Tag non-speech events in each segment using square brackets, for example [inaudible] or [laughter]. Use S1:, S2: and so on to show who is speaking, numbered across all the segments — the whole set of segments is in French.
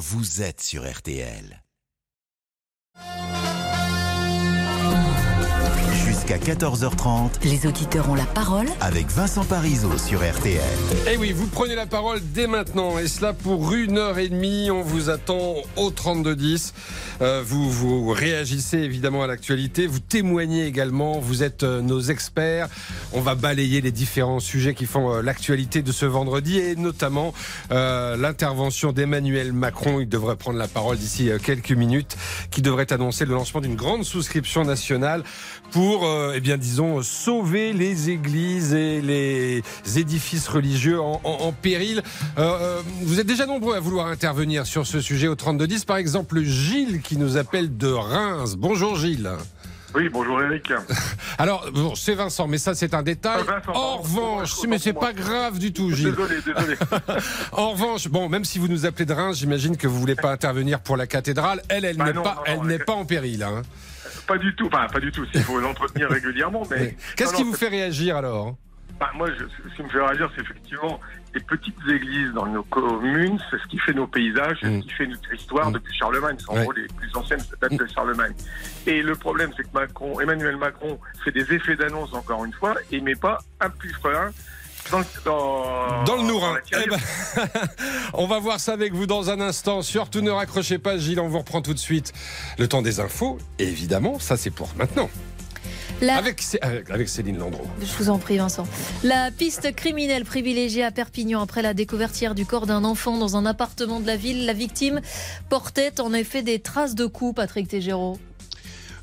S1: vous êtes sur RTL. Jusqu'à 14h30,
S2: Les auditeurs ont la parole
S1: avec Vincent Parisot sur RTL.
S3: Eh oui, vous prenez la parole dès maintenant. Et cela pour une heure et demie. On vous attend au 3210. Euh, vous, vous réagissez évidemment à l'actualité. Vous témoignez également. Vous êtes euh, nos experts. On va balayer les différents sujets qui font euh, l'actualité de ce vendredi et notamment euh, l'intervention d'Emmanuel Macron. Il devrait prendre la parole d'ici euh, quelques minutes, qui devrait annoncer le lancement d'une grande souscription nationale pour, euh, eh bien, disons, sauver les églises et les édifices religieux en, en- en péril. Euh, euh, vous êtes déjà nombreux à vouloir intervenir sur ce sujet au 3210. Par exemple, Gilles qui nous appelle de Reims. Bonjour Gilles.
S4: Oui, bonjour Eric. [laughs]
S3: Alors, bon, c'est Vincent, mais ça c'est un détail.
S4: Ah, Vincent,
S3: en revanche, mais c'est pas grave du tout, Gilles.
S4: Désolé, désolé. [laughs]
S3: En revanche, bon, même si vous nous appelez de Reims, j'imagine que vous voulez pas intervenir pour la cathédrale. Elle, elle
S4: Bah
S3: n'est pas,
S4: non,
S3: elle n'est pas en péril. Hein.
S4: Pas du tout, enfin pas du tout, s'il faut l'entretenir [laughs] régulièrement, mais...
S3: Qu'est-ce qui vous fait réagir alors
S4: bah, Moi, je- ce qui me fait réagir, c'est effectivement les petites églises dans nos communes, c'est ce qui fait nos paysages, c'est
S3: Mm.
S4: ce qui fait notre histoire
S3: Mm.
S4: depuis Charlemagne. C'est en
S3: Ouais.
S4: gros les plus anciennes datent de Charlemagne. Et le problème, c'est que Macron, Emmanuel Macron fait des effets d'annonce, encore une fois, et met pas un plus frein dans, le- dans,
S3: Dans le Nourin.
S4: la tirelire.
S3: Eh ben, [laughs] on va voir ça avec vous dans un instant. Surtout ne raccrochez pas, Gilles, on vous reprend tout de suite. Le temps des infos, évidemment, ça c'est pour maintenant.
S5: La...
S3: Avec, Cé- avec avec Céline Landreau.
S5: Je vous en prie, Vincent. La piste criminelle privilégiée à Perpignan après la découverte hier du corps d'un enfant dans un appartement de la ville. La victime portait en effet des traces de coups, Patrick Tégéraud.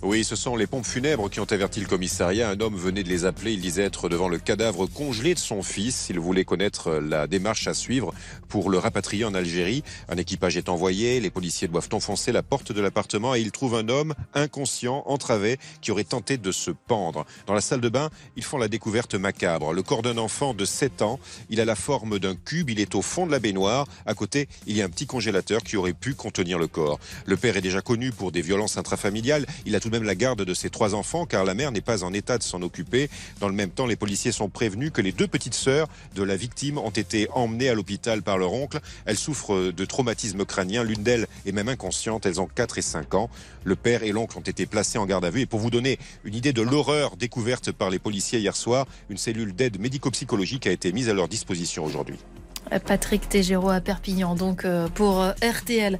S6: Oui, ce sont les pompes funèbres qui ont averti le commissariat. Un homme venait de les appeler. Il disait être devant le cadavre congelé de son fils. Il voulait connaître la démarche à suivre pour le rapatrier en Algérie. Un équipage est envoyé. Les policiers doivent enfoncer la porte de l'appartement et ils trouvent un homme inconscient, entravé, qui aurait tenté de se pendre. Dans la salle de bain, ils font la découverte macabre. Le corps d'un enfant de 7 ans. Il a la forme d'un cube. Il est au fond de la baignoire. À côté, il y a un petit congélateur qui aurait pu contenir le corps. Le père est déjà connu pour des violences intrafamiliales. Il a tout même la garde de ses trois enfants car la mère n'est pas en état de s'en occuper. Dans le même temps, les policiers sont prévenus que les deux petites sœurs de la victime ont été emmenées à l'hôpital par leur oncle. Elles souffrent de traumatisme crânien. L'une d'elles est même inconsciente. Elles ont 4 et 5 ans. Le père et l'oncle ont été placés en garde à vue. Et pour vous donner une idée de l'horreur découverte par les policiers hier soir, une cellule d'aide médico-psychologique a été mise à leur disposition aujourd'hui.
S5: Patrick Tégéraud à Perpignan, donc euh, pour euh, RTL.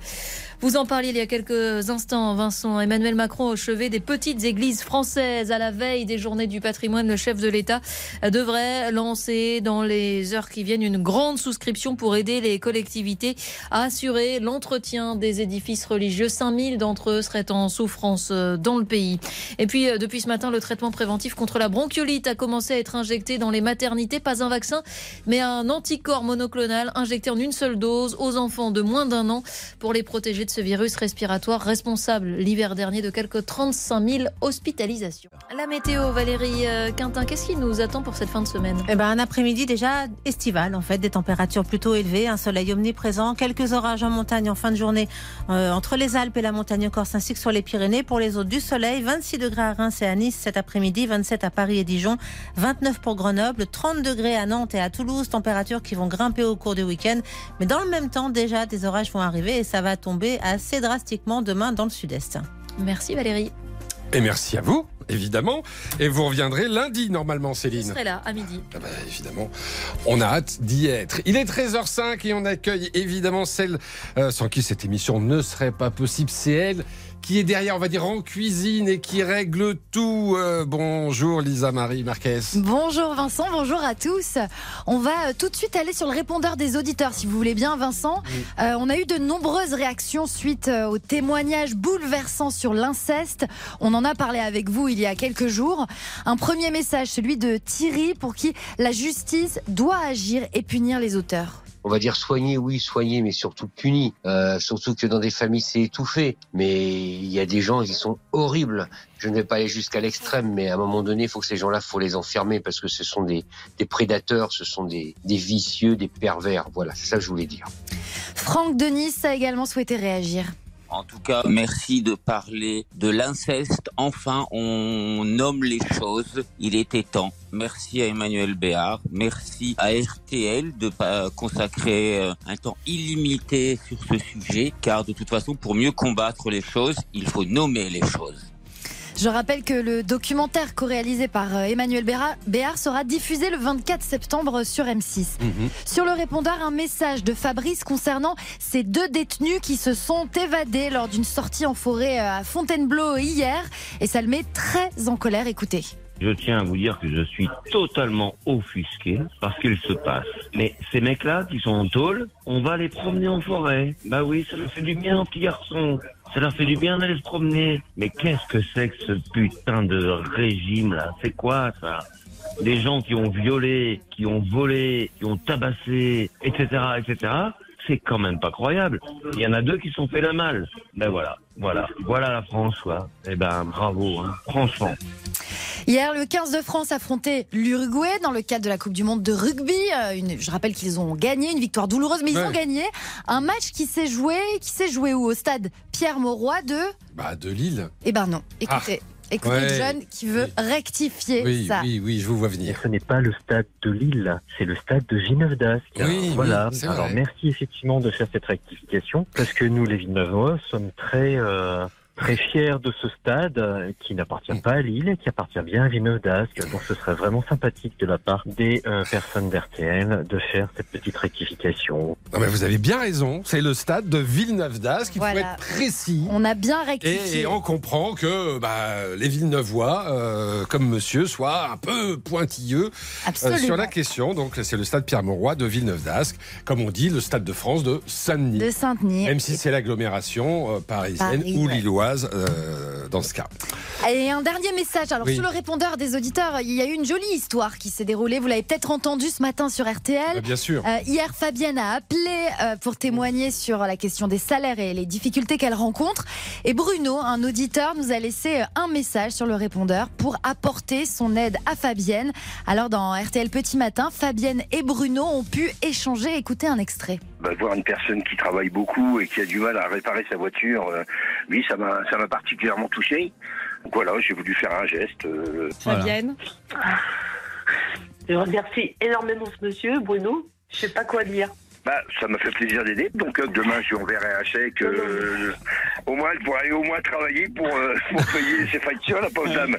S5: Vous en parliez il y a quelques instants, Vincent. Emmanuel Macron au chevet des petites églises françaises à la veille des journées du patrimoine. Le chef de l'État euh, devrait lancer dans les heures qui viennent une grande souscription pour aider les collectivités à assurer l'entretien des édifices religieux. 5000 d'entre eux seraient en souffrance dans le pays. Et puis, depuis ce matin, le traitement préventif contre la bronchiolite a commencé à être injecté dans les maternités. Pas un vaccin, mais un anticorps monoclonal injecté en une seule dose aux enfants de moins d'un an pour les protéger de ce virus respiratoire responsable l'hiver dernier de quelques 35 000 hospitalisations. La météo, Valérie euh, Quintin, qu'est-ce qui nous attend pour cette fin de semaine?
S7: Eh ben, un après-midi déjà estival, en fait, des températures plutôt élevées, un soleil omniprésent, quelques orages en montagne en fin de journée euh, entre les Alpes et la montagne corse ainsi que sur les Pyrénées. Pour les autres, du soleil, 26 degrés à Reims et à Nice cet après-midi, 27 à Paris et Dijon, 29 pour Grenoble, 30 degrés à Nantes et à Toulouse, températures qui vont grimper au cours du week-end. Mais dans le même temps, déjà, des orages vont arriver et ça va tomber assez drastiquement demain dans le sud-est.
S5: Merci Valérie.
S3: Et merci à vous, évidemment. Et vous reviendrez lundi, normalement,
S5: Je
S3: Céline.
S5: serai là à midi.
S3: Ah bah, évidemment, on a hâte d'y être. Il est 13h05 et on accueille évidemment celle euh, sans qui cette émission ne serait pas possible. C'est elle qui est derrière, on va dire, en cuisine et qui règle tout. Euh, bonjour Lisa Marie Marquez.
S8: Bonjour Vincent, bonjour à tous. On va euh, tout de suite aller sur le répondeur des auditeurs, si vous voulez bien, Vincent. Euh, on a eu de nombreuses réactions suite euh, au témoignage bouleversant sur l'inceste. On en a parlé avec vous il y a quelques jours. Un premier message, celui de Thierry, pour qui la justice doit agir et punir les auteurs.
S9: On va dire soigner, oui, soigner, mais surtout punir. Euh, surtout que dans des familles, c'est étouffé. Mais il y a des gens qui sont horribles. Je ne vais pas aller jusqu'à l'extrême, mais à un moment donné, il faut que ces gens-là, faut les enfermer parce que ce sont des, des prédateurs, ce sont des, des vicieux, des pervers. Voilà, c'est ça que je voulais dire.
S8: Franck Denis a également souhaité réagir.
S2: En tout cas, merci de parler de l'inceste. Enfin, on nomme les choses. Il était temps. Merci à Emmanuel Béard. Merci à RTL de consacrer euh, un temps illimité sur ce sujet. Car de toute façon, pour mieux combattre les choses, il faut nommer les choses.
S8: Je rappelle que le documentaire co-réalisé par euh, Emmanuel Béard sera diffusé le 24 septembre sur M6.
S3: Mhm.
S8: Sur le répondeur, un message de Fabrice concernant ces deux détenus qui se sont évadés lors d'une sortie en forêt euh, à Fontainebleau hier. Et ça le met très en colère. Écoutez.
S10: Je tiens à vous dire que je suis totalement offusqué par ce qu'il se passe. Mais ces mecs-là qui sont en tôle, on va les promener en forêt. Bah oui, ça leur fait du bien, petits garçons. Ça leur fait du bien d'aller se promener. Mais qu'est-ce que c'est que ce putain de régime là? C'est quoi ça? Des gens qui ont violé, qui ont volé, qui ont tabassé, etc., etc. C'est quand même pas croyable. Il y en a deux qui se sont fait la mal. Ben voilà, voilà, voilà la France, quoi. Eh ben bravo, hein. franchement.
S8: Hier, le 15 de France affrontait l'Uruguay dans le cadre de la Coupe du Monde de rugby. Euh, une- je rappelle qu'ils ont gagné, une victoire douloureuse, mais ils
S3: Ouais.
S8: ont gagné. Un match qui s'est joué, qui s'est joué où? Au stade Pierre Mauroy de.
S3: Bah, de Lille.
S8: Eh ben non. Écoutez, écoutez
S3: Ouais.
S8: John qui veut rectifier
S3: Oui,
S8: ça.
S3: oui, oui, je vous vois venir.
S11: Ce n'est pas le stade de Lille, c'est le stade de Villeneuve d'Ascq.
S3: Oui,
S11: voilà.
S3: oui,
S11: Alors
S3: vrai.
S11: merci effectivement de faire cette rectification parce que nous, les Villeneuvois, sommes très euh, très fiers de ce stade euh, qui n'appartient pas à Lille et qui appartient bien à Villeneuve d'Ascq. Donc ce serait vraiment sympathique de la part des euh, personnes d'RTL de faire cette petite rectification.
S3: Non, mais vous avez bien raison. C'est le stade de Villeneuve d'Ascq. Il faut
S8: Voilà.
S3: être précis.
S8: On a bien rectifié.
S3: et on comprend que bah, les Villeneuvois, euh, comme monsieur, soient un peu pointilleux euh, sur la question. Donc, c'est le stade Pierre-Mauroy de Villeneuve d'Ascq. Comme on dit, le stade de France de Saint-Denis.
S8: De Saint-Denis.
S3: Même si c'est l'agglomération euh, parisienne
S8: Paris,
S3: ou
S8: ouais.
S3: Lilloise euh, dans ce cas.
S8: Et un dernier message. Alors,
S3: Oui.
S8: sur le répondeur des auditeurs, il y a eu une jolie histoire qui s'est déroulée. Vous l'avez peut-être entendu ce matin sur RTL.
S3: Bah, bien sûr.
S8: Euh, hier, Fabienne a appelé euh, pour témoigner sur la question des salaires et les difficultés qu'elle rencontre. Et Bruno, un auditeur, nous a laissé un message sur le répondeur pour apporter son aide à Fabienne. Alors, dans RTL Petit Matin, Fabienne et Bruno ont pu échanger. Écoutez un extrait.
S12: Bah, voir une personne qui travaille beaucoup et qui a du mal à réparer sa voiture, euh, oui, ça m'a ça m'a particulièrement touché. Donc voilà, j'ai voulu faire un geste. euh,
S5: Fabienne
S13: Je remercie énormément ce monsieur, Bruno. Je sais pas quoi dire.
S12: Bah, ça m'a fait plaisir d'aider. Donc euh, demain, je lui enverrai un chèque. euh, au moins, elle pourra aller au moins travailler pour, euh, pour payer ses factures, la pauvre dame.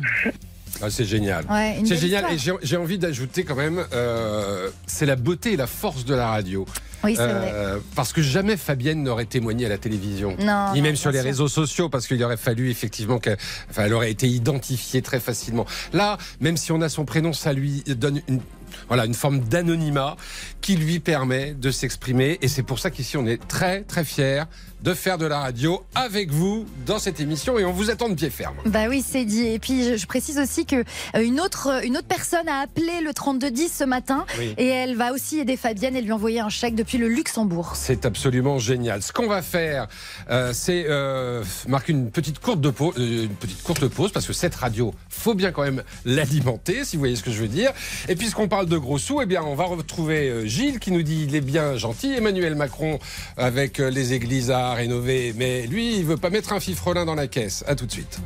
S3: Ah, c'est génial.
S8: Ouais,
S3: c'est génial.
S8: histoire.
S3: Et j'ai envie d'ajouter quand même, euh, c'est la beauté et la force de la radio.
S8: Oui, c'est
S3: Euh,
S8: vrai.
S3: Parce que jamais Fabienne n'aurait témoigné à la télévision,
S8: Non,
S3: ni même sur les
S8: sûr.
S3: réseaux sociaux, parce qu'il aurait fallu effectivement qu'elle enfin, elle aurait été identifiée très facilement. Là, même si on a son prénom, ça lui donne une voilà une forme d'anonymat qui lui permet de s'exprimer. Et c'est pour ça qu'ici on est très très fiers de faire de la radio avec vous dans cette émission et on vous attend de pied ferme.
S8: Bah oui, c'est dit. Et puis je, je précise aussi que euh, une autre une autre personne a appelé le 3210 ce matin
S3: Oui.
S8: et elle va aussi aider Fabienne et lui envoyer un chèque depuis le Luxembourg.
S3: C'est absolument génial. Ce qu'on va faire, euh, c'est euh, marquer une petite courte de pause, euh, une petite courte pause, parce que cette radio, faut bien quand même l'alimenter, si vous voyez ce que je veux dire. Et puisqu'on parle de gros sous, eh bien, on va retrouver euh, Gilles qui nous dit il est bien gentil, Emmanuel Macron avec euh, les églises à rénover, mais lui, il veut pas mettre un fifrelin dans la caisse. À tout de suite.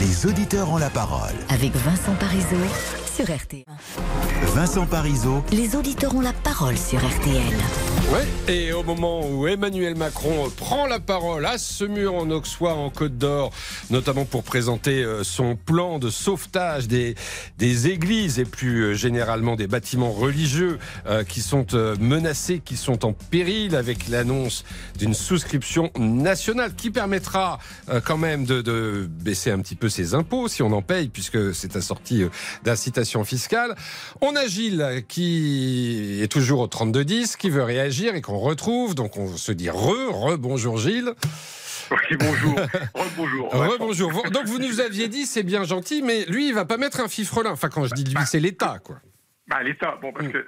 S1: Les auditeurs ont la parole.
S14: Avec Vincent Parisot sur RTL.
S1: Vincent Parisot,
S14: Les auditeurs ont la parole sur RTL.
S3: Ouais, et au moment où Emmanuel Macron prend la parole à ce mur en Auxois, en Côte d'Or, notamment pour présenter euh, son plan de sauvetage des, des églises et plus euh, généralement des bâtiments religieux euh, qui sont menacés, qui sont en péril, avec l'annonce d'une souscription nationale qui permettra quand même de, de baisser un petit peu ses impôts si on en paye, puisque c'est assorti d'incitations fiscales. On a Gilles qui est toujours au 3210, qui veut réagir et qu'on retrouve. Donc on se dit re, re, bonjour Gilles.
S4: Oui, bonjour. Rebonjour. [laughs]
S3: Rebonjour. Donc vous nous aviez dit c'est bien gentil, mais lui il va pas mettre un fifrelin. Enfin quand je dis lui c'est l'État quoi.
S4: Bah, L'État, bon, parce que euh,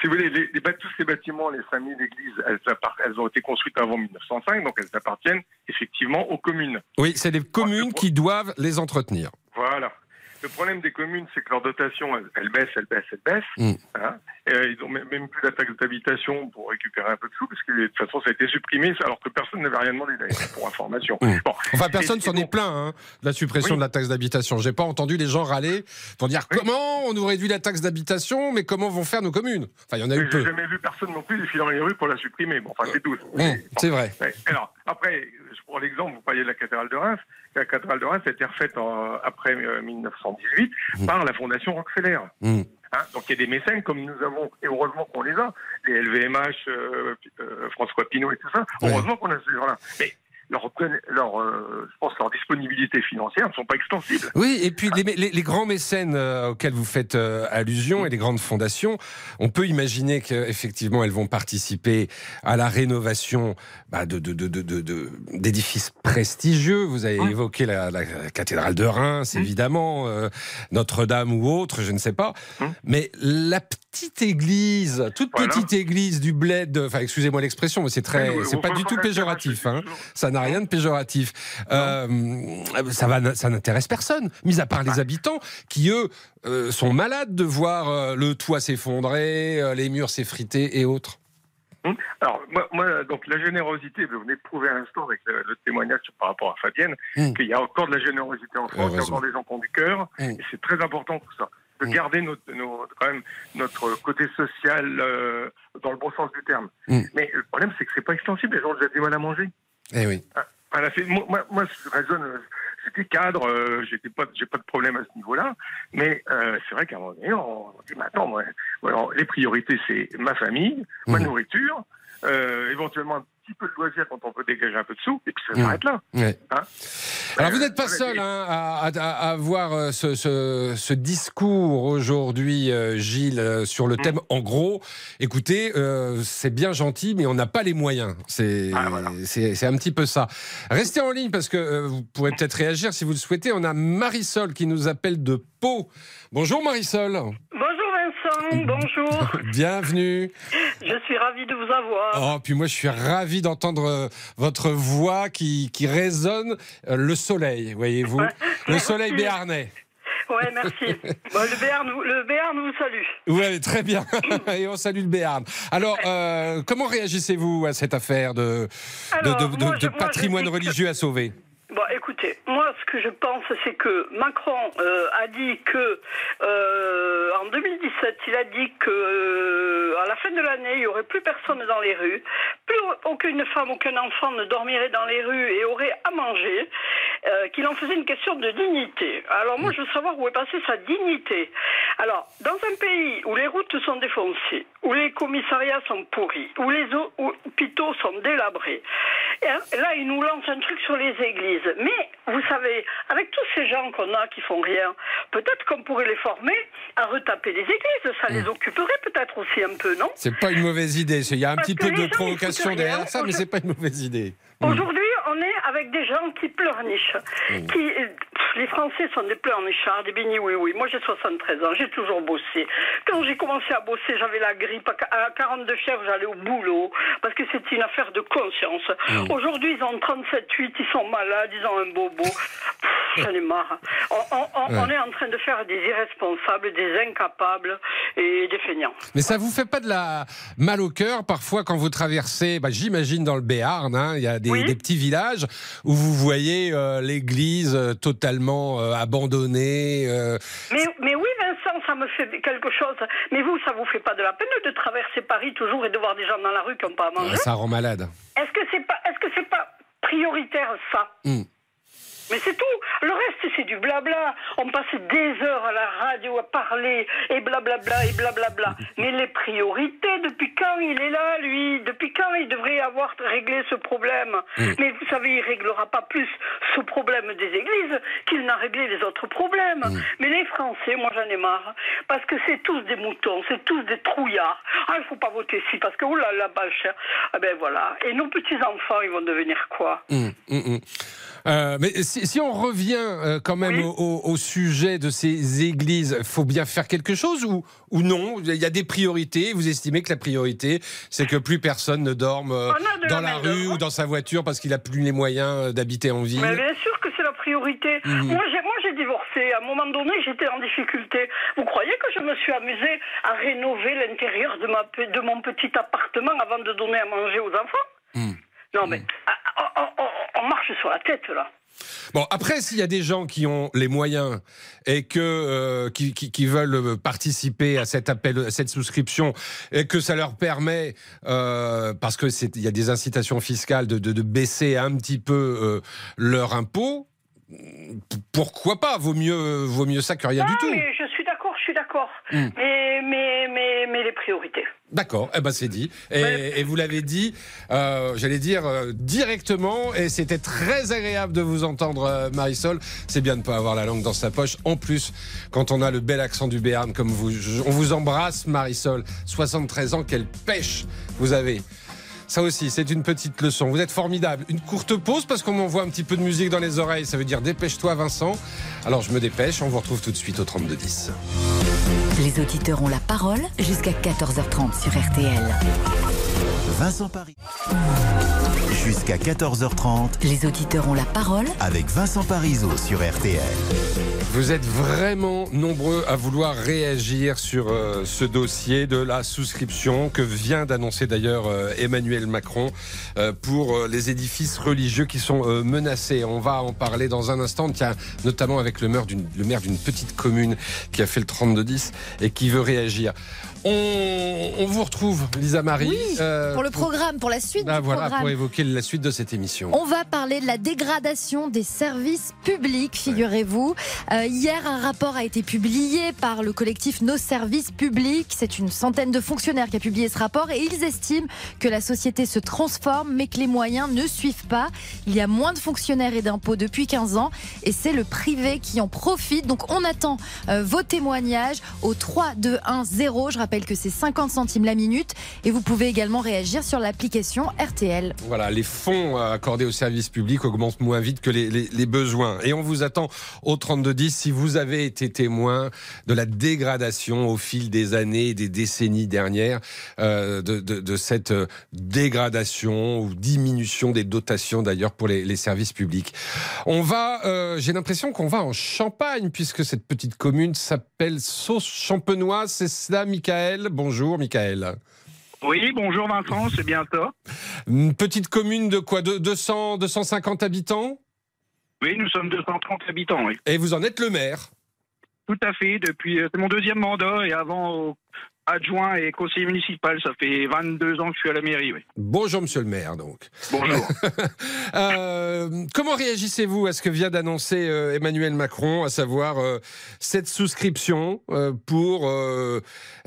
S4: si, vous voulez, les, les, tous ces bâtiments, les familles elles, appart- elles ont été construites avant 1905, donc elles appartiennent effectivement aux communes.
S3: Oui, c'est les communes qui doivent les entretenir.
S4: Voilà. Le problème des communes, c'est que leur dotation, elle, elle baisse, elle baisse, elle baisse.
S3: Mm.
S4: hein. Et, euh, ils ont même, même plus la taxe d'habitation pour récupérer un peu de sous, parce que de toute façon, ça a été supprimé, alors que personne n'avait rien demandé d'ailleurs, pour information.
S3: Mm.
S4: Bon.
S3: Enfin, personne s'en est plaint hein, de la suppression
S4: Oui.
S3: de la taxe d'habitation. J'ai pas entendu les gens râler pour dire comment on nous réduit la taxe d'habitation, mais comment vont faire nos communes? Enfin, il y en a eu
S4: J'ai
S3: peu.
S4: jamais vu personne non plus défiler dans les rues pour la supprimer. Bon, enfin, c'est tout.
S3: Mmh, c'est vrai.
S4: Ouais. Alors, après, je prends l'exemple, vous parliez de la cathédrale de Reims. La cathédrale de Reims a été refaite en- après euh, 1918 par la Fondation Rockefeller.
S3: Mmh.
S4: Hein, donc il y a des mécènes comme nous avons, et heureusement qu'on les a, les LVMH, euh, euh, François Pinault et tout ça,
S3: Ouais.
S4: heureusement qu'on a ces gens-là. Mais leur, leur, euh, je pense leur disponibilité financière ne sont pas extensibles.
S3: Oui, et puis les, les- les grands mécènes euh, auxquels vous faites euh, allusion et les grandes fondations, on peut imaginer qu'effectivement elles vont participer à la rénovation bah, de, de- de- d'édifices prestigieux. Vous avez évoqué la, la cathédrale de Reims, évidemment, euh, Notre-Dame ou autre, je ne sais pas. Mais la petite église, toute
S4: Voilà.
S3: petite église du bled, enfin excusez-moi l'expression, mais c'est très, c'est pas du tout péjoratif. Hein. Ça n'a rien de péjoratif. Euh, ça va, ça n'intéresse personne, mis à part les habitants qui eux euh, sont malades de voir euh, le toit s'effondrer, les murs s'effriter et autres.
S4: Hum. Alors, moi, moi, donc la générosité, vous venez de prouver à l'instant avec le, le témoignage par rapport à Fabienne,
S3: Hum.
S4: qu'il y a encore de la générosité en France, il y a encore des gens qui ont du cœur,
S3: Hum.
S4: et c'est très important tout ça. De garder notre, nos- quand même notre côté social euh, dans le bon sens du terme. Mais le problème, c'est que c'est pas extensible, les gens ont déjà du mal à manger.
S3: Eh oui.
S4: Voilà, c'est- moi, moi, je raisonne, euh, j'étais cadre, euh, j'étais pas, j'ai pas de problème à ce niveau-là, mais euh, c'est vrai qu'à un moment donné, on, dit, mais attends, moi, alors, les priorités, c'est ma famille, ma
S3: Mhm.
S4: nourriture, euh, éventuellement petit peu de loisirs quand on peut dégager un peu de sous, et puis ça
S3: Mhm.
S4: s'arrête là.
S3: Ouais.
S4: Hein?
S3: Alors vous n'êtes pas
S4: voilà,
S3: seul hein, à, avoir euh, ce, ce- ce discours aujourd'hui, euh, Gilles, euh, sur le thème. En gros, écoutez, euh, c'est bien gentil, mais on n'a pas les moyens. C'est c'est- c'est un petit peu ça. Restez en ligne parce que euh, vous pourrez peut-être réagir si vous le souhaitez. On a Marisol qui nous appelle de Pau. Bonjour Marisol.
S15: Bonjour. [laughs]
S3: Bienvenue.
S15: Je suis ravie de vous avoir.
S3: Oh, puis moi, je suis ravi d'entendre euh, votre voix qui, qui résonne euh, le soleil, voyez-vous. [laughs] Le soleil béarnais.
S15: Ouais, merci. [laughs] Bon, le Béarn, le Béarn vous salue.
S3: Oui, très bien. Et on salue le Béarn. Alors, euh, comment réagissez-vous à cette affaire de, de-
S15: Alors,
S3: de, de-
S15: moi,
S3: de
S15: je- moi, je
S3: patrimoine
S15: que-
S3: religieux à sauver?
S15: Bon, écoutez, moi, ce que je pense, c'est que Macron euh, a dit que euh, en 2017, il a dit que euh, à la fin de l'année, il y aurait plus personne dans les rues, plus aucune femme, aucun enfant ne dormirait dans les rues et aurait à manger, qu'il en faisait une question de dignité. Alors moi, je veux savoir où est passée sa dignité. Alors, dans un pays où les routes sont défoncées, où les commissariats sont pourris, où les hôpitaux sont délabrés, là, il nous lance un truc sur les églises. Mais, vous savez, avec tous ces gens qu'on a qui font rien, peut-être qu'on pourrait les former à retaper les églises. Ça les occuperait peut-être aussi un peu, non?
S3: C'est pas une mauvaise idée. Il y a un
S15: Parce
S3: petit peu de
S15: ils
S3: provocation derrière ça, mais c'est pas une mauvaise idée. Mm.
S15: Aujourd'hui, on est avec des gens qui pleurnichent. Qui, euh, pff, les Français sont des pleurnichards, des bénis, oui, oui. Moi, j'ai 73 ans, j'ai toujours bossé. Quand j'ai commencé à bosser, j'avais la grippe. À qu- À 42 fièvres, j'allais au boulot. Parce que c'est une affaire de conscience.
S16: Mm.
S15: Aujourd'hui, ils ont 37,8, ils sont malades, ils ont un bobo. J'en ai marre. On, on- on-
S3: Ouais.
S15: on est en train de faire des irresponsables, des incapables et des feignants.
S3: Mais ça vous fait pas de la mal au cœur parfois quand vous traversez, bah, j'imagine dans le Béarn, hein, il y a des, des petits villages où vous voyez euh, l'église euh, totalement euh, abandonnée. euh,
S15: Mais, mais oui, Vincent, ça me fait quelque chose. Mais vous, ça vous fait pas de la peine de traverser Paris toujours et de voir des gens dans la rue qui n'ont pas à manger?
S3: ça rend malade.
S15: Est-ce que c'est pas, est-ce que c'est pas prioritaire ça?
S3: Hmm.
S15: Mais c'est tout. Le reste, c'est du blabla. On passe des heures à la radio à parler et blablabla et blablabla. [laughs] Mais les priorités, depuis quand il est là, lui? Depuis quand il devrait avoir réglé ce problème?
S16: Mm.
S15: Mais vous savez, il réglera pas plus ce problème des églises qu'il n'a réglé les autres problèmes. Mais les Français, moi j'en ai marre. Parce que c'est tous des moutons, c'est tous des trouillards. Ah, il faut pas voter si, parce que oulala, pas cher. Ah ben voilà. Et nos petits-enfants, ils vont devenir quoi?
S3: Hum. Euh, mais si, si on revient euh, quand même au, au- au sujet de ces églises, faut bien faire quelque chose ou, ou non? Il y a des priorités. Vous estimez que la priorité, c'est que plus personne ne dorme euh,
S15: de
S3: dans
S15: la
S3: la rue ou dans sa voiture parce qu'il a plus les moyens d'habiter en ville.
S15: Mais bien sûr que c'est la priorité.
S3: Mhm.
S15: Moi, j'ai,
S17: divorcé. À un moment donné, j'étais en difficulté. Vous croyez que je me suis amusée à rénover l'intérieur de, ma, pe- de mon petit appartement avant de donner à manger aux enfants?
S3: Hmm.
S17: Non, mais ah, on, on- on marche sur la tête, là.
S3: Bon, après, s'il y a des gens qui ont les moyens et que euh, qui, qui- qui veulent participer à cet appel, à cette souscription, et que ça leur permet, euh, parce que c'est il y a des incitations fiscales de, de, de baisser un petit peu euh, leur impôt. Pourquoi pas? Vaut mieux, vaut mieux ça que rien du
S17: Ah,
S3: tout.
S17: mais je suis d'accord, je suis d'accord.
S3: Hmm.
S17: Mais, mais, mais, mais les priorités.
S3: D'accord, eh ben c'est dit. Et, et vous l'avez dit, euh, j'allais dire euh, directement, et c'était très agréable de vous entendre, euh, Marisol. C'est bien de ne pas avoir la langue dans sa poche. En plus, quand on a le bel accent du Béarn comme vous, je- on vous embrasse, Marisol. 73 ans, quelle pêche vous avez. Ça aussi, c'est une petite leçon. Vous êtes formidable. Une courte pause parce qu'on m'envoie un petit peu de musique dans les oreilles. Ça veut dire dépêche-toi, Vincent. Alors je me dépêche. On vous retrouve tout de suite au 3210.
S14: Les auditeurs ont la parole jusqu'à 14h30 sur RTL.
S1: Vincent Paris. Jusqu'à 14h30
S14: Les auditeurs ont la parole
S1: avec Vincent Parisot sur RTL.
S3: Vous êtes vraiment nombreux à vouloir réagir sur euh, ce dossier de la souscription que vient d'annoncer d'ailleurs euh, Emmanuel Macron euh, pour euh, les édifices religieux qui sont euh, menacés. On va en parler dans un instant, tiens, notamment avec le maire d'une le maire d'une petite commune qui a fait le 32-10 et qui veut réagir. On, on vous retrouve, Lisa Marie. euh,
S8: Pour le programme, pour la suite
S3: ah,
S8: du
S3: voilà,
S8: programme.
S3: pour évoquer la suite de cette émission.
S8: On va parler de la dégradation des services publics, figurez-vous. Euh, hier, un rapport a été publié par le collectif Nos services publics. C'est une centaine de fonctionnaires qui a publié ce rapport et ils estiment que la société se transforme mais que les moyens ne suivent pas. Il y a moins de fonctionnaires et d'impôts depuis 15 ans et c'est le privé qui en profite. Donc on attend euh, vos témoignages au 3 2 1 0. Je rappelle que c'est 50 centimes la minute et vous pouvez également réagir sur l'application RTL.
S3: Voilà, les fonds euh, accordés aux services publics augmentent moins vite que les, les- les besoins. Et on vous attend au 3210 si vous avez été témoin de la dégradation au fil des années des décennies dernières, euh, de, de- de cette euh, dégradation ou diminution des dotations d'ailleurs pour les, les services publics. On va, euh, j'ai l'impression qu'on va en Champagne puisque cette petite commune s'appelle Sauce Champenoise. C'est cela, Michael? Bonjour, Michael.
S18: Oui, bonjour Vincent, c'est bien ça.
S3: Une petite commune de quoi de 200, 250 habitants?
S18: Oui, nous sommes 230 habitants, oui.
S3: Et vous en êtes le maire?
S18: Tout à fait, depuis, euh, c'est mon deuxième mandat et avant au- adjoint et conseiller municipal, ça fait 22 ans que je suis à la mairie, oui.
S3: Bonjour, monsieur le maire, donc.
S18: Bonjour. [laughs]
S3: Euh, comment réagissez-vous à ce que vient d'annoncer euh, Emmanuel Macron, à savoir euh, cette souscription pour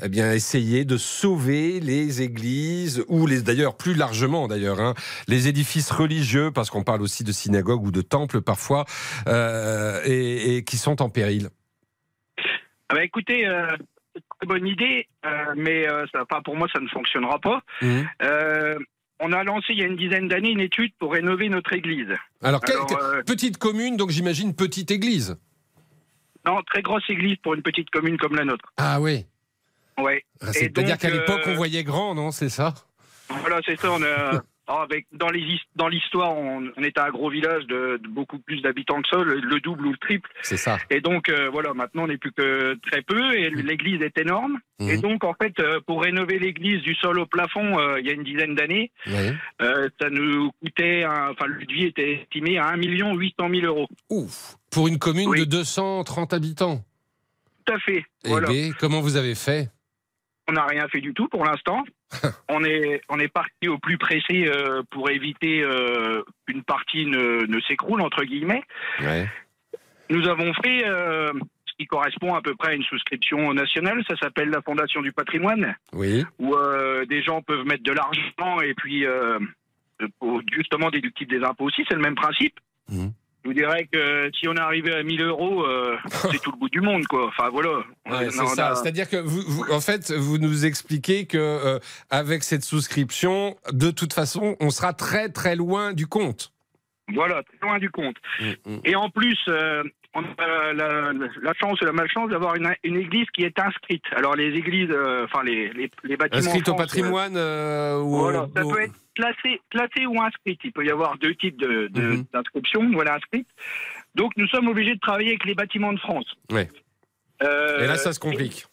S3: eh bien, essayer de sauver les églises, ou les d'ailleurs plus largement d'ailleurs, hein, les édifices religieux, parce qu'on parle aussi de synagogues ou de temples parfois, et, et qui sont en péril?
S18: Ah bah, écoutez, très bonne idée, euh, mais euh, ça, enfin, pour moi, ça ne fonctionnera pas. Euh, on a lancé il y a une dizaine d'années une étude pour rénover notre église.
S3: Alors,
S18: euh,
S3: petite commune, donc j'imagine petite église.
S18: Non, très grosse église pour une petite commune comme la nôtre.
S3: Ah oui.
S18: Ouais.
S3: Ah, C'est-à-dire qu'à l'époque,
S18: euh,
S3: on voyait grand, non C'est ça?
S18: Voilà, c'est ça. On a, [laughs] avec, dans les his- dans l'histoire, on, on était un gros village de, de beaucoup plus d'habitants que ça, le, le double ou le triple.
S3: C'est ça.
S18: Et donc, euh, voilà, maintenant, on n'est plus que très peu et l'église est énorme.
S3: Mhm.
S18: Et donc, en fait, euh, pour rénover l'église du sol au plafond, euh, il y a une dizaine d'années,
S3: Oui.
S18: ça nous coûtait, enfin, le devis était estimé à 1 800 000 euros.
S3: Ouf. Pour une commune de 230 habitants.
S18: Tout à fait.
S3: Eh
S18: Voilà.
S3: bien, comment vous avez fait?
S18: On n'a rien fait du tout pour l'instant. [laughs] on est on est parti au plus pressé euh, pour éviter euh, qu'une partie ne, ne s'écroule entre guillemets.
S3: Ouais.
S18: Nous avons fait euh, ce qui correspond à peu près à une souscription nationale. Ça s'appelle la Fondation du patrimoine,
S3: Oui.
S18: où euh, des gens peuvent mettre de l'argent et puis pour justement déductible des impôts aussi. C'est le même principe.
S3: Mhm.
S18: Je vous dirais que si on arrivait à 1000 euros, euh, [laughs] c'est tout le bout du monde, quoi. Enfin voilà.
S3: Ouais, c'est
S18: a-
S3: ça. C'est-à-dire que vous, vous- en fait, vous nous expliquez que euh, avec cette souscription, de toute façon, on sera très très loin du compte.
S18: Voilà, très loin du compte.
S3: Mm,
S18: Et en plus, euh, on a la, la chance ou la malchance d'avoir une, une église qui est inscrite. Alors les églises, enfin les, les, les bâtiments.
S3: Inscrite au patrimoine ou
S18: voilà, ça peut être classé, classé ou inscrite. Il peut y avoir deux types de- de-
S3: Mhm.
S18: d'inscriptions. Voilà, inscrite. Donc nous sommes obligés de travailler avec les bâtiments de France.
S3: Ouais.
S18: Euh,
S3: Et là, ça se complique.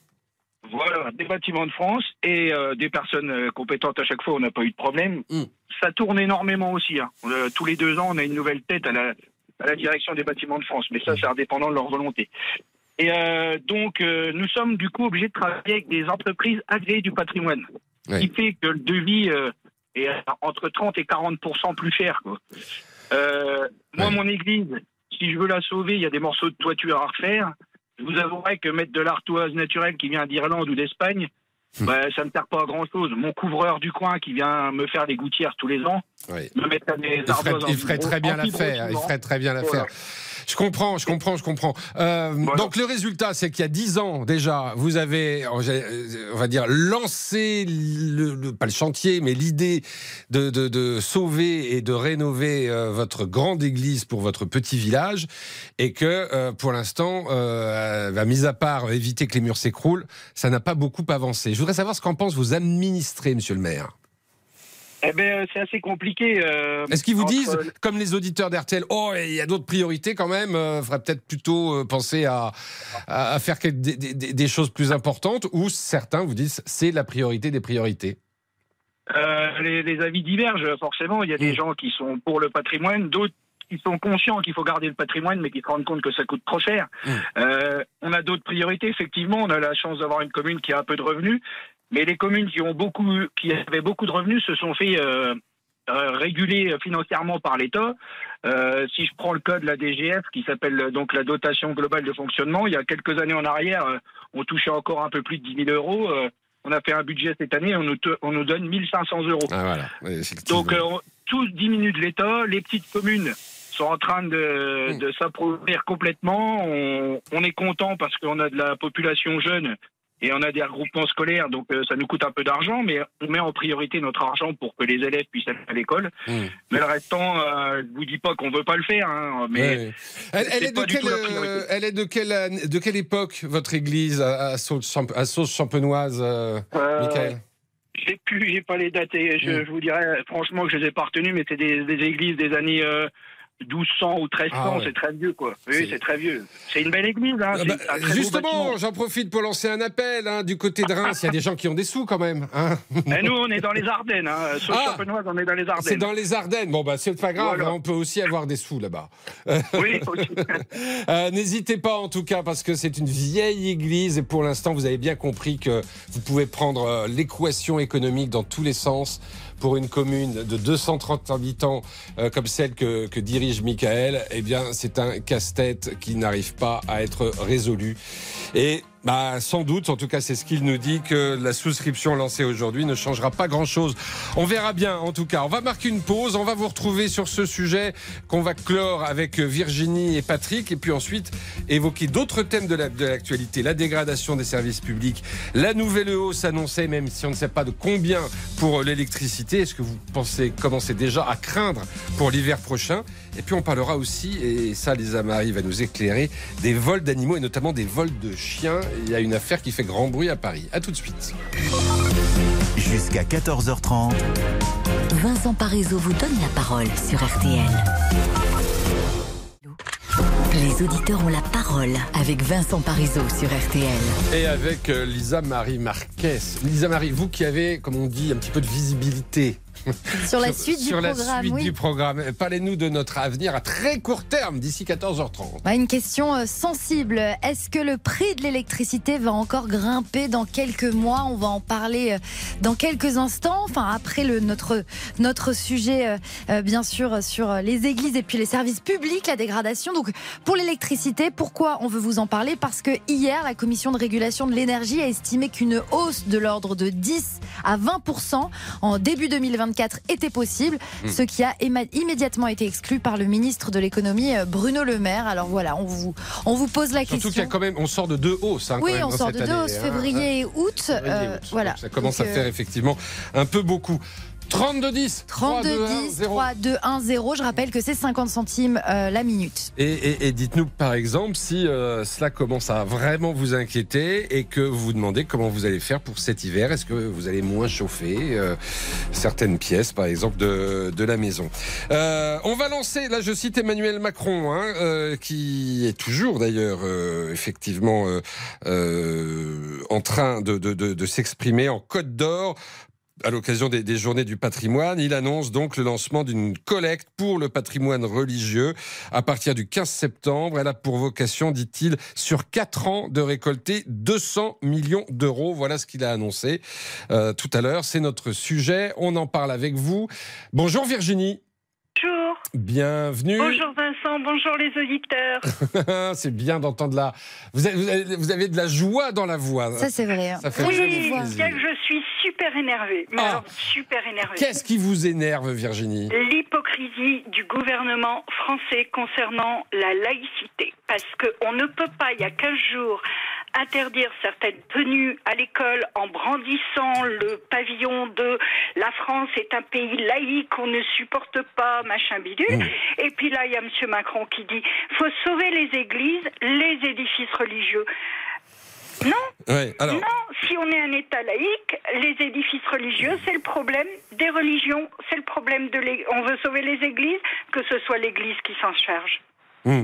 S18: Voilà, des bâtiments de France et euh, des personnes euh, compétentes à chaque fois, on n'a pas eu de problème.
S3: Mm.
S18: Ça tourne énormément aussi. hein. Euh, tous les deux ans, on a une nouvelle tête à la, à la direction des bâtiments de France, mais ça, c'est indépendant de leur volonté. Et donc, nous sommes du coup obligés de travailler avec des entreprises agréées du patrimoine, ce qui fait que le devis euh, est entre 30 et 40% plus cher. Quoi. Euh, moi, mon église, si je veux la sauver, il y a des morceaux de toiture à refaire. Je vous avouerai que mettre de l'artoise naturelle qui vient d'Irlande ou d'Espagne, bah, ça ne sert pas à grand chose. Mon couvreur du coin qui vient me faire des gouttières tous les ans, me mettre des
S3: Il ferait,
S18: ardoises
S3: il ferait très bien l'affaire. Il ferait très bien l'affaire.
S18: Voilà.
S3: Je comprends, je comprends, je comprends. Euh, Donc le résultat, c'est qu'il y a dix ans déjà, vous avez, on va dire, lancé le, le- pas le chantier, mais l'idée de, de- de sauver et de rénover euh, votre grande église pour votre petit village, et que euh, pour l'instant, euh, bah, mis à part éviter que les murs s'écroulent, ça n'a pas beaucoup avancé. Je voudrais savoir ce qu'en pensent vos administrés, Monsieur le Maire.
S18: Eh ben, c'est assez compliqué. euh,
S3: Est-ce qu'ils vous
S18: entre-
S3: disent, comme les auditeurs d'RTL, oh, il y a d'autres priorités quand même, il faudrait peut-être plutôt euh, penser à, à, faire des, des- des choses plus importantes, ou certains vous disent, c'est la priorité des priorités?
S18: Euh, les, les avis divergent, forcément. Il y a
S3: Mm.
S18: des gens qui sont pour le patrimoine, d'autres qui sont conscients qu'il faut garder le patrimoine, mais qui se rendent compte que ça coûte trop cher.
S3: Mm.
S18: Euh, on a d'autres priorités, effectivement. On a la chance d'avoir une commune qui a un peu de revenus, mais les communes qui ont beaucoup, qui avaient beaucoup de revenus se sont fait euh, euh, réguler financièrement par l'État. Euh, si je prends le cas de la DGF, qui s'appelle euh, donc la dotation globale de fonctionnement, il y a quelques années en arrière, euh, on touchait encore un peu plus de 10 000 euros. Euh, on a fait un budget cette année, on nous, on nous donne 1500 euros.
S3: Ah voilà. Oui.
S18: Donc, euh, on- tout diminue de l'État. Les petites communes sont en train de, de s'approprier complètement. On, on est content parce qu'on a de la population jeune et on a des regroupements scolaires, donc euh, ça nous coûte un peu d'argent, mais on met en priorité notre argent pour que les élèves puissent aller à l'école.
S3: Mm.
S18: Mais le restant, euh, je vous dis pas qu'on veut pas le faire, hein, mais
S3: Ouais. Elle, elle est de quelle, euh, elle est de quelle, année- de quelle époque votre église à, à sauce, à sauce champenoise, euh, Michael?
S18: J'ai plus, j'ai pas les dates. et Je, je vous dirais franchement que je les ai pas retenues, mais c'est des, des églises des années 1200 ou 1300.
S3: Ah ouais.
S18: C'est très vieux, quoi. Oui, c'est très vieux. C'est une belle église. Hein.
S3: Ah bah,
S18: un très
S3: justement, j'en profite pour lancer un appel hein, du côté de Reims. Il y a des gens qui ont des sous quand même. hein.
S18: Et nous, on est dans les Ardennes. Hein. [laughs] Sauf
S3: Ah.
S18: champenoise, on est dans les Ardennes.
S3: C'est dans les Ardennes. Bon, bah, c'est pas grave.
S18: Voilà.
S3: hein, on peut aussi avoir des sous là-bas. [laughs]
S18: Oui, [laughs]
S3: euh, N'hésitez pas, en tout cas, parce que c'est une vieille église et pour l'instant, vous avez bien compris que vous pouvez prendre euh, l'équation économique dans tous les sens. Pour une commune de 230 habitants euh, comme celle que, dirige Michael, eh bien, c'est un casse-tête qui n'arrive pas à être résolu. Et bah, sans doute, en tout cas, c'est ce qu'il nous dit, que la souscription lancée aujourd'hui ne changera pas grand-chose. On verra bien, en tout cas. On va marquer une pause. On va vous retrouver sur ce sujet qu'on va clore avec Virginie et Patrick. Et puis ensuite, évoquer d'autres thèmes de la- de l'actualité. La dégradation des services publics. La nouvelle hausse annoncée, même si on ne sait pas de combien pour l'électricité. Est-ce que vous pensez commencer déjà à craindre pour l'hiver prochain? Et puis on parlera aussi, et ça, Lisa Marie va nous éclairer, des vols d'animaux et notamment des vols de chiens. Il y a une affaire qui fait grand bruit à Paris. À tout de suite.
S1: Jusqu'à 14h30.
S14: Vincent Parisot vous donne la parole sur RTL. Les auditeurs ont la parole avec Vincent Parisot sur RTL.
S3: Et avec euh, Lisa Marie Marquez. Lisa Marie, vous qui avez, comme on dit, un petit peu de visibilité. [laughs]
S8: Sur la suite du
S3: sur la
S8: programme,
S3: suite
S8: oui.
S3: du programme. Parlez-nous de notre avenir à très court terme, d'ici 14h30.
S8: Bah, une question euh, sensible. Est-ce que le prix de l'électricité va encore grimper dans quelques mois? On va en parler euh, dans quelques instants. Enfin, après le, notre, notre sujet, euh, bien sûr, sur les églises et puis les services publics, la dégradation. Donc, pour l'électricité, pourquoi on veut vous en parler? Parce que hier, la Commission de régulation de l'énergie a estimé qu'une hausse de l'ordre de 10 à 20% en début 2024 était possible,
S3: Hmm.
S8: ce qui a immédiatement été exclu par le ministre de l'économie euh, Bruno Le Maire. Alors voilà, on vous, on vous pose la
S3: Surtout qu'il y
S8: question.
S3: a quand même, on sort de deux hausses. hein, quand
S8: Oui,
S3: même,
S8: on sort de deux hausses,
S3: hein.
S8: février et août.
S3: Février et
S8: euh,
S3: août.
S8: voilà.
S3: Donc ça commence
S8: Donc,
S3: à faire
S8: euh,
S3: effectivement un peu beaucoup. 3210.
S8: 3210 3210. Je rappelle que c'est 50 centimes euh, la minute.
S3: Et, et- et dites-nous par exemple si euh, cela commence à vraiment vous inquiéter et que vous vous demandez comment vous allez faire pour cet hiver. Est-ce que vous allez moins chauffer euh, certaines pièces, par exemple, de, de la maison? Euh, On va lancer, là je cite Emmanuel Macron, hein, euh, qui est toujours d'ailleurs euh, effectivement euh, euh, en train de, de- de- de s'exprimer en Côte d'Or à l'occasion des, des journées du patrimoine. Il annonce donc le lancement d'une collecte pour le patrimoine religieux à partir du 15 septembre. Elle a pour vocation, dit-il, sur quatre ans de récolter 200 millions d'euros. Voilà ce qu'il a annoncé euh, tout à l'heure. C'est notre sujet. On en parle avec vous. Bonjour Virginie.
S17: Bonjour.
S3: Bienvenue.
S17: Bonjour Vincent, bonjour les auditeurs. [laughs]
S3: c'est bien d'entendre la. Vous avez, vous de la joie dans la voix.
S8: Ça, c'est vrai. hein.
S3: Ça fait
S17: oui, que je suis super énervée. Mais
S3: Ah.
S17: alors, super énervée.
S3: Qu'est-ce qui vous énerve, Virginie?
S17: L'hypocrisie du gouvernement français concernant la laïcité. Parce qu'on ne peut pas, il y a 15 jours, interdire certaines tenues à l'école en brandissant le pavillon de la France est un pays laïque, on ne supporte pas, machin bidule. Et puis là, il y a M. Macron qui dit faut sauver les églises, les édifices religieux. Non,
S3: Ouais, alors.
S17: non, si on est un État laïque, les édifices religieux, c'est le problème des religions, c'est le problème de l'Église. On veut sauver les églises, que ce soit l'Église qui s'en charge.
S3: Hmm.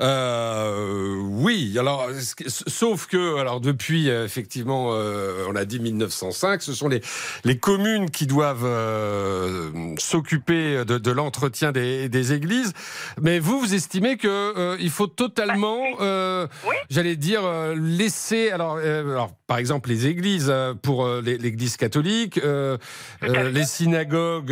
S3: Euh, oui, alors sauf que alors depuis euh, effectivement euh, on a dit 1905, ce sont les les communes qui doivent euh, s'occuper de, de l'entretien des, des églises. Mais vous vous estimez que il faut totalement, euh, j'allais dire laisser alors alors par exemple les églises pour l'Église catholique, les synagogues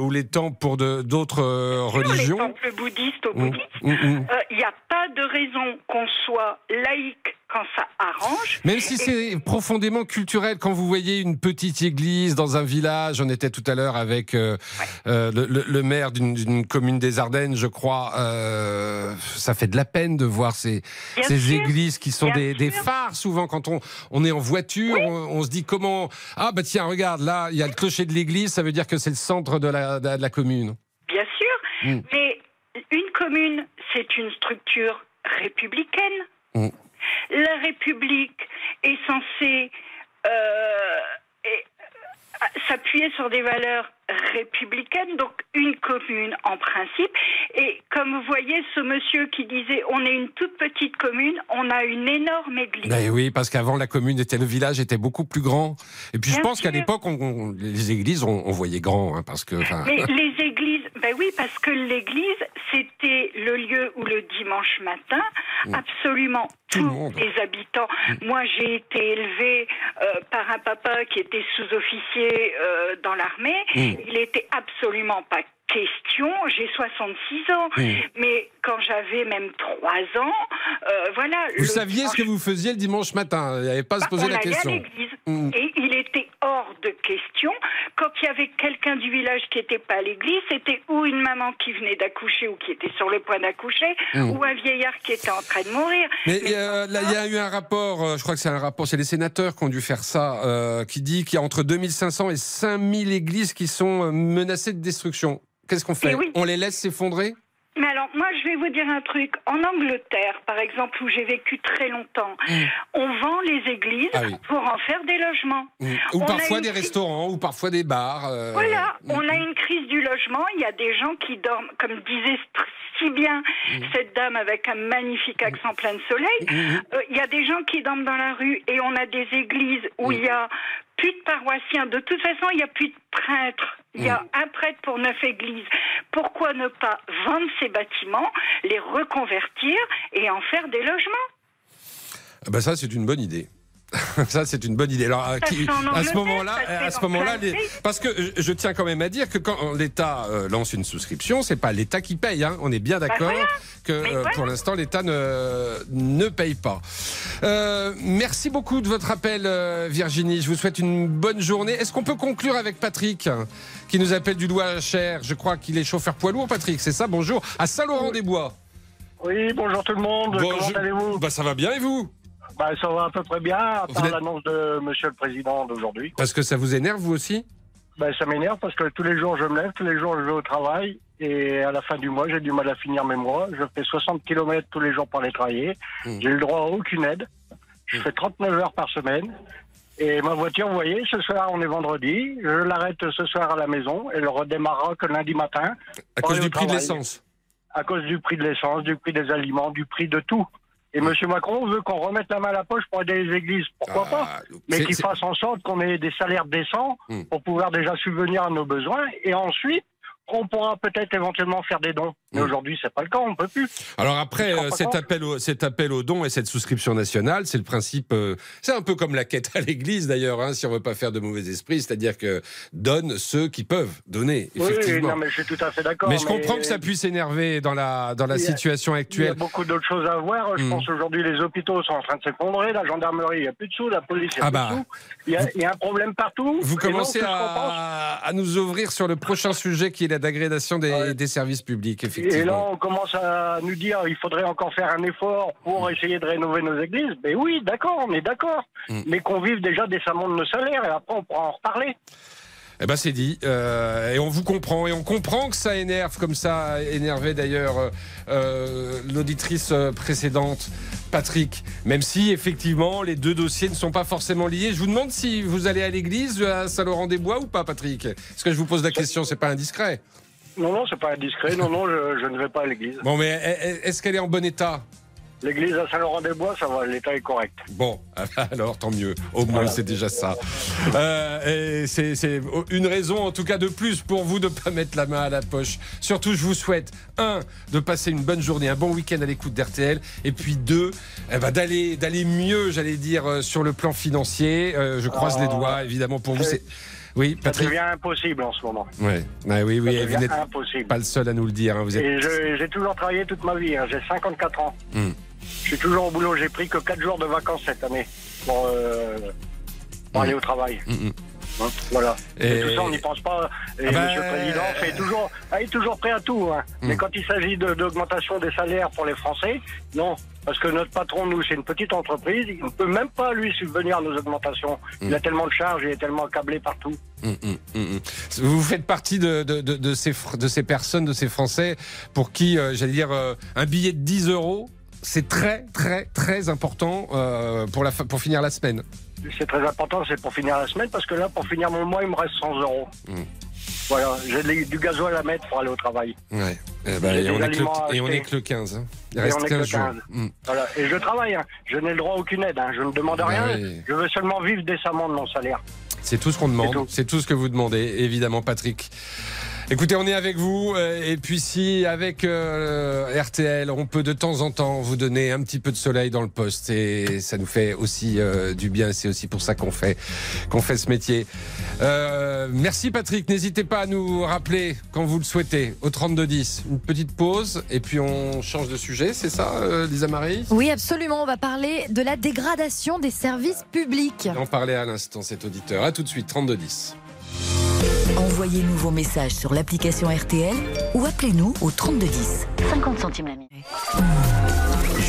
S3: ou les temples pour d'autres
S17: Sur les
S3: religions.
S17: temples bouddhistes au
S3: Mm,
S17: bouddhisme,
S3: mm, mm.
S17: euh, il n'y a pas de raison qu'on soit laïque quand ça arrange.
S3: Même si c'est profondément culturel, quand vous voyez une petite église dans un village, on était tout à l'heure avec euh, euh, le, le- le maire d'une- commune des Ardennes, je crois, euh, ça fait de la peine de voir ces, églises qui sont des, des phares. Souvent, quand on, on est en voiture, on, on se dit comment... Ah bah tiens, regarde, là, il y a le clocher de l'église, ça veut dire que c'est le centre de la, de la commune.
S17: Bien sûr,
S3: Mm.
S17: mais une commune, c'est une structure républicaine.
S3: Mm.
S17: La République est censée euh, euh, s'appuyer sur des valeurs républicaine, donc une commune en principe. Et comme vous voyez, ce monsieur qui disait on est une toute petite commune, on a une énorme église.
S3: Ben oui, parce qu'avant la commune était le village était beaucoup plus grand. Et puis je pense qu'à l'époque, les églises, on, on voyait grand, hein, parce que.
S17: Mais les églises, ben oui, parce que l'église, c'était le lieu où le dimanche matin,
S3: Mm.
S17: absolument
S3: le
S17: tous les habitants. Moi, j'ai été élevée euh, par un papa qui était sous-officier euh, dans l'armée.
S3: Mm.
S17: Il était absolument pas question, j'ai 66 ans,
S3: Mm.
S17: mais quand j'avais même 3 ans, euh, voilà.
S3: Vous saviez ce que vous faisiez le dimanche matin. Il n'y avait pas à se
S17: bah,
S3: poser
S17: on
S3: la
S17: allait
S3: question.
S17: à l'église.
S3: Mm.
S17: Et il était hors de question. Quand il y avait quelqu'un du village qui n'était pas à l'église, c'était ou une maman qui venait d'accoucher ou qui était sur le point d'accoucher,
S3: Mm.
S17: ou un vieillard qui était en train de mourir.
S3: Mais euh, là, il y a eu un rapport, euh, je crois que c'est un rapport, c'est les sénateurs qui ont dû faire ça, euh, qui dit qu'il y a entre 2500 et 5000 églises qui sont menacées de destruction. Qu'est-ce qu'on fait?
S17: Eh oui.
S3: On les laisse s'effondrer?
S17: Mais alors, moi, je vais vous dire un truc. En Angleterre, par exemple, où j'ai vécu très longtemps, on vend les églises
S3: Ah oui.
S17: pour en faire des logements.
S3: Mm. Ou
S17: On
S3: parfois des
S17: crise-
S3: restaurants, ou parfois des bars. euh,
S17: Voilà,
S3: mm,
S17: on a
S3: mm.
S17: une crise du logement. Il y a des gens qui dorment, comme disait si bien
S3: Mm.
S17: cette dame avec un magnifique accent plein de soleil.
S3: Mm,
S17: Euh, Il y a des gens qui dorment dans la rue et on a des églises où
S3: Mm.
S17: il y a plus de paroissiens. De toute façon, il n'y a plus de prêtres. Il y a
S3: Mm.
S17: un prêtre pour neuf églises. Pourquoi ne pas vendre ces bâtiments, les reconvertir et en faire des logements?
S3: Ah bah ça, c'est une bonne idée. [laughs] Ça, c'est une bonne idée. Alors, à, qui- ce moment-là, à ce les- parce que je- tiens quand même à dire que quand l'État euh, lance une souscription, c'est pas l'État qui paye. Hein. On est bien d'accord
S17: Bah voilà.
S3: que euh,
S17: voilà.
S3: pour l'instant, l'État ne ne paye pas. Euh, merci beaucoup de votre appel, euh, Virginie. Je vous souhaite une bonne journée. Est-ce qu'on peut conclure avec Patrick, hein, qui nous appelle du Loir-Cher Je crois qu'il est chauffeur poids lourd, Patrick. C'est ça? Bonjour. À Saint-Laurent-des-Bois.
S19: Oui, bonjour tout le monde.
S3: Bonjour.
S19: Comment allez-vous?
S3: Bah ça va bien et vous?
S19: Bah, Ça va à peu près bien, à part
S3: êtes-
S19: l'annonce de Monsieur le Président d'aujourd'hui.
S3: Parce que ça vous énerve vous aussi?
S19: Ben, ça m'énerve parce que tous les jours je me lève, tous les jours je vais au travail et à la fin du mois j'ai du mal à finir mes mois. Je fais 60 km tous les jours pour aller travailler.
S3: Mmh.
S19: J'ai le droit à aucune aide. Je fais 39 heures par semaine. Et ma voiture, vous voyez, ce soir on est vendredi, je l'arrête ce soir à la maison, elle redémarrera que lundi matin.
S3: À
S19: pour
S3: cause
S19: aller
S3: du
S19: au
S3: prix de
S19: travail.
S3: l'essence.
S19: À cause du prix de l'essence, du prix des aliments, du prix de tout. Et
S3: Mmh.
S19: M. Macron veut qu'on remette la main à la poche pour aider les églises. Pourquoi pas Mais
S3: Ah,
S19: qu'il fasse en sorte qu'on ait des salaires décents
S3: Mmh.
S19: pour pouvoir déjà subvenir à nos besoins. Et ensuite, on pourra peut-être éventuellement faire des dons. Mais
S3: Mmh.
S19: aujourd'hui, c'est pas le cas, on peut plus.
S3: Alors après, euh, cet
S19: compte
S3: appel, au, cet appel aux dons et cette souscription nationale, c'est le principe. euh, c'est un peu comme la quête à l'Église d'ailleurs, hein, si on veut pas faire de mauvais esprit, c'est-à-dire que donne ceux qui peuvent donner.
S19: Oui, non, mais je suis tout à fait d'accord.
S3: mais je comprends que ça puisse énerver dans la dans la
S19: Il y a-
S3: situation
S19: Il y a
S3: actuelle.
S19: beaucoup d'autres choses à voir. Je
S3: Mm.
S19: pense aujourd'hui les hôpitaux sont en train de s'effondrer, la gendarmerie, il n'y a plus de sous, la police, il n'y a
S3: Ah
S19: plus
S3: bah.
S19: de sous. Il y, a, il y a un problème partout.
S3: Vous commencez
S19: donc,
S3: à, à nous ouvrir sur le prochain sujet qui est la dégradation des, des services publics,
S19: Et là,
S3: effectivement.
S19: on commence à nous dire il faudrait encore faire un effort pour essayer de rénover nos églises. Mais oui, d'accord, on est d'accord.
S3: Mm.
S19: Mais qu'on vive déjà décemment de nos salaires et après on pourra en reparler.
S3: Eh ben c'est dit, Euh, et on vous comprend, et on comprend que ça énerve, comme ça énervé d'ailleurs euh, euh, l'auditrice précédente, Patrick, même si effectivement les deux dossiers ne sont pas forcément liés. Je vous demande si vous allez à l'église à Saint-Laurent-des-Bois ou pas, Patrick Est-ce que je vous pose la question, c'est pas indiscret
S19: Non, non, c'est pas indiscret. Non, non, je, je ne vais pas à l'église.
S3: Bon, mais est- est-ce qu'elle est en bon état?
S19: L'église à Saint-Laurent-des-Bois, ça va, l'état est correct.
S3: Bon, [laughs] alors tant mieux. Au moins, c'est déjà ça. Euh, et c'est une raison, en tout cas, de plus pour vous de ne pas mettre la main à la poche. Surtout, je vous souhaite, un, de passer une bonne journée, un bon week-end à l'écoute d'RTL. Et puis, deux, eh ben, d'aller d'aller mieux, j'allais dire, euh, sur le plan financier. Euh, je croise les doigts, évidemment, pour vous. Oui,
S19: Ça
S3: Patrick
S19: devient impossible en ce moment.
S3: Ouais. Ouais, oui, oui,
S19: Ça
S3: vous n'êtes
S19: impossible.
S3: pas le seul à nous le dire. hein, Vous êtes...
S19: J'ai toujours travaillé toute ma vie. hein. J'ai 54 ans.
S3: Hmm.
S19: Je suis toujours au boulot. J'ai pris que 4 jours de vacances cette année pour, euh, pour aller au travail.
S3: Mm, mm.
S19: Hein, voilà.
S3: Et-
S19: Et... tout ça, on n'y pense pas. Et
S3: Ah bah,
S19: Monsieur le Président fait toujours, ah, il est toujours prêt à tout. hein.
S3: Mm.
S19: Mais quand il s'agit de- d'augmentation des salaires pour les Français, non. Parce que notre patron, nous, c'est une petite entreprise. Il ne peut même pas, lui, subvenir à nos augmentations. Il a tellement de charges, il est tellement câblé partout.
S3: Vous faites partie de, de, de, de ces, fr- de ces personnes, de ces Français, pour qui, euh, j'allais dire, euh, un billet de 10 euros, c'est très, très, très important euh, pour, la, pour finir la semaine.
S19: C'est très important, c'est pour finir la semaine, parce que là, pour finir mon mois, il me reste 100 euros.
S3: Mm.
S19: Voilà, j'ai du gasoil à mettre pour aller au travail.
S3: Ouais. Eh ben, et, on est que le,
S19: aliments à
S3: et on
S19: acheter.
S3: est que le 15. hein. Il
S19: Et
S3: reste
S19: on est que
S3: 15
S19: le
S3: jours.
S19: 15. Voilà. Et je travaille, hein. je n'ai le droit à aucune aide, hein. je ne demande rien,
S3: Bah oui.
S19: je veux seulement vivre décemment de mon salaire.
S3: C'est tout ce qu'on demande, c'est tout ce que vous demandez, évidemment, Patrick. Écoutez, on est avec vous, euh, et puis si avec euh, RTL, on peut de temps en temps vous donner un petit peu de soleil dans le poste, et ça nous fait aussi euh, du bien, c'est aussi pour ça qu'on fait, qu'on fait ce métier. Euh, merci Patrick, n'hésitez pas à nous rappeler quand vous le souhaitez, au 3210. Une petite pause, et puis on change de sujet, c'est ça, Lisa Marie?
S8: Oui, absolument. On va parler de la dégradation des services publics.
S3: On parlait à l'instant, cet auditeur. À tout de suite, 3210.
S14: Envoyez-nous vos messages sur l'application RTL ou appelez-nous au 3210. 50 centimes la minute.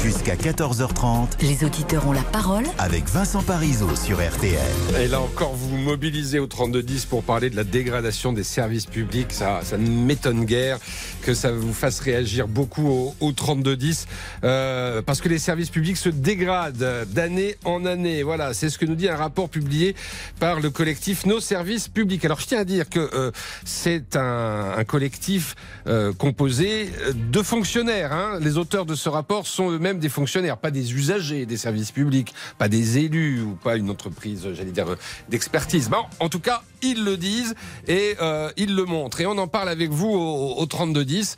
S1: Jusqu'à 14h30
S14: Les auditeurs ont la parole
S1: avec Vincent Parisot sur RTL.
S3: Et là encore, vous mobilisez au 3210 pour parler de la dégradation des services publics. Ça, ça ne m'étonne guère que ça vous fasse réagir beaucoup au, au 3210 euh, parce que les services publics se dégradent d'année en année. Voilà, c'est ce que nous dit un rapport publié par le collectif Nos services publics. Alors je tiens à dire que euh, c'est un, un collectif euh, composé de fonctionnaires. hein. Les auteurs de ce rapport sont eux-mêmes des fonctionnaires, pas des usagers des services publics, pas des élus ou pas une entreprise, j'allais dire, euh, d'expertise. Bon, en tout cas, ils le disent et euh, ils le montrent. Et on en parle avec vous au, au 3210.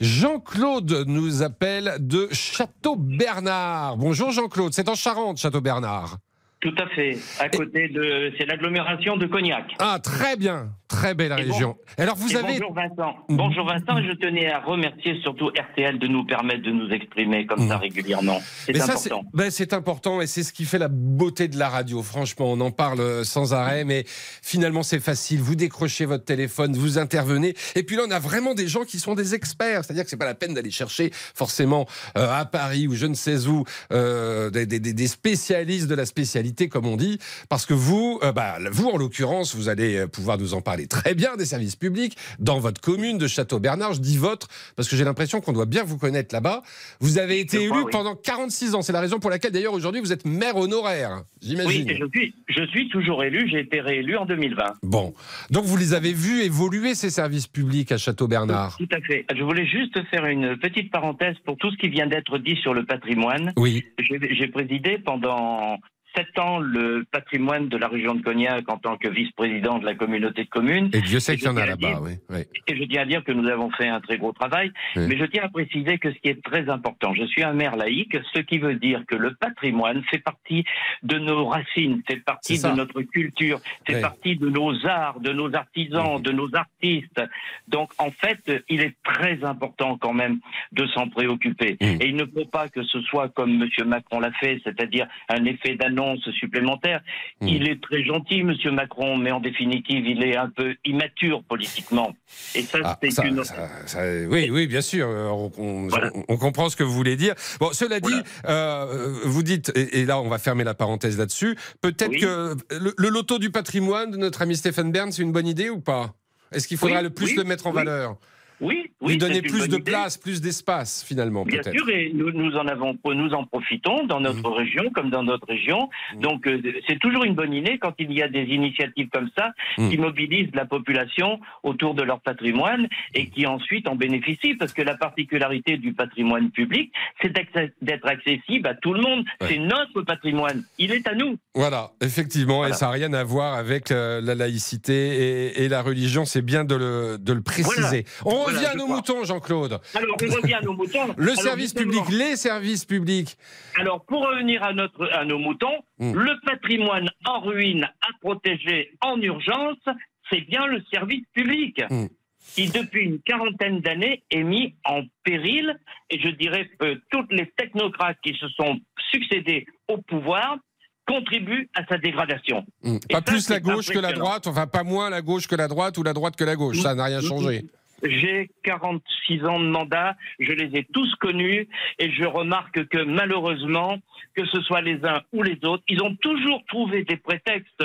S3: Jean-Claude nous appelle de Château-Bernard. Bonjour Jean-Claude, c'est en Charente, Château-Bernard.
S20: Tout à fait. À côté de. C'est l'agglomération de Cognac.
S3: Ah, très bien. Très belle
S20: bon-
S3: région. Alors, vous avez.
S20: Bonjour Vincent. Bonjour Vincent, je tenais à remercier surtout RTL de nous permettre de nous exprimer comme ça régulièrement. C'est important.
S3: ben, c'est important et c'est ce qui fait la beauté de la radio. Franchement, on en parle euh, sans arrêt, mais finalement, c'est facile. Vous décrochez votre téléphone, vous intervenez. Et puis là, on a vraiment des gens qui sont des experts. C'est-à-dire que c'est pas la peine d'aller chercher forcément euh, à Paris ou je ne sais où euh, des, des- des spécialistes de la spécialité, comme on dit, parce que vous, euh, bah, vous en l'occurrence, vous allez pouvoir nous en parler très bien des services publics dans votre commune de Château-Bernard. Je dis votre parce que j'ai l'impression qu'on doit bien vous connaître là-bas. Vous avez été élu pendant 46 ans. C'est la raison pour laquelle d'ailleurs aujourd'hui vous êtes maire honoraire, j'imagine.
S20: Oui, je suis, je suis toujours élu. J'ai été réélu en 2020.
S3: Bon, donc vous les avez vus évoluer ces services publics à Château-Bernard?
S20: Tout à fait. Je voulais juste faire une petite parenthèse pour tout ce qui vient d'être dit sur le patrimoine.
S3: Oui.
S20: J'ai présidé pendant sept ans le patrimoine de la région de Cognac en tant que vice-président de la communauté de communes.
S3: Et Dieu sait qu'il y en a là-bas, oui. oui.
S20: Et je tiens à dire que nous avons fait un très gros travail,
S3: Oui.
S20: mais je tiens à préciser que ce qui est très important, je suis un maire laïque, ce qui veut dire que le patrimoine fait partie de nos racines, fait partie de notre culture, fait
S3: Oui.
S20: partie de nos arts, de nos artisans, de nos artistes. Donc en fait, il est très important quand même de s'en préoccuper. Et il ne faut pas que ce soit comme M. Macron l'a fait, c'est-à-dire un effet d'annonce supplémentaire. Il est très gentil, M. Macron, mais en définitive, il est un peu immature politiquement. Et ça,
S3: Ah,
S20: c'est une...
S3: ça- ça- oui, oui, bien sûr. euh, On, comprend ce que vous voulez dire. Bon, cela dit, euh, vous dites, et, et là, on va fermer la parenthèse là-dessus. Peut-être
S20: Oui.
S3: que le, le loto du patrimoine de notre ami Stéphane Bern, c'est une bonne idée ou pas? Est-ce qu'il faudra
S20: Oui,
S3: le plus
S20: oui,
S3: le mettre en valeur?
S20: Oui, oui,
S3: Lui donner plus de
S20: idée.
S3: place, plus d'espace, finalement,
S20: Bien sûr, et nous, nous en avons, nous en profitons dans notre
S3: Mmh.
S20: région comme dans d'autres régions. Donc, euh, c'est toujours une bonne idée quand il y a des initiatives comme ça
S3: Mmh.
S20: qui mobilisent la population autour de leur patrimoine et qui ensuite en bénéficient parce que la particularité du patrimoine public, c'est d'être accessible à tout le monde. C'est notre patrimoine. Il est à nous.
S3: Voilà, effectivement, et ça n'a rien à voir avec euh, la laïcité et, et la religion, c'est bien de le, de le préciser. On revient à
S20: je
S3: nos
S20: crois.
S3: moutons, Jean-Claude.
S20: Alors, on revient à nos moutons.
S3: Le
S20: Alors,
S3: service public, les services publics.
S20: Alors, pour revenir à, notre, à nos moutons,
S3: Mm.
S20: le patrimoine en ruine à protéger en urgence, c'est bien le service public.
S3: Mm.
S20: qui, depuis une quarantaine d'années, est mis en péril. Et je dirais que toutes les technocrates qui se sont succédés au pouvoir contribuent à sa dégradation.
S3: Mm.
S20: Et
S3: Pas
S20: ça,
S3: plus la gauche que la droite, enfin pas moins la gauche que la droite ou la droite que la gauche. Ça n'a rien changé.
S20: J'ai 46 ans de mandat, je les ai tous connus et je remarque que malheureusement, que ce soit les uns ou les autres, ils ont toujours trouvé des prétextes.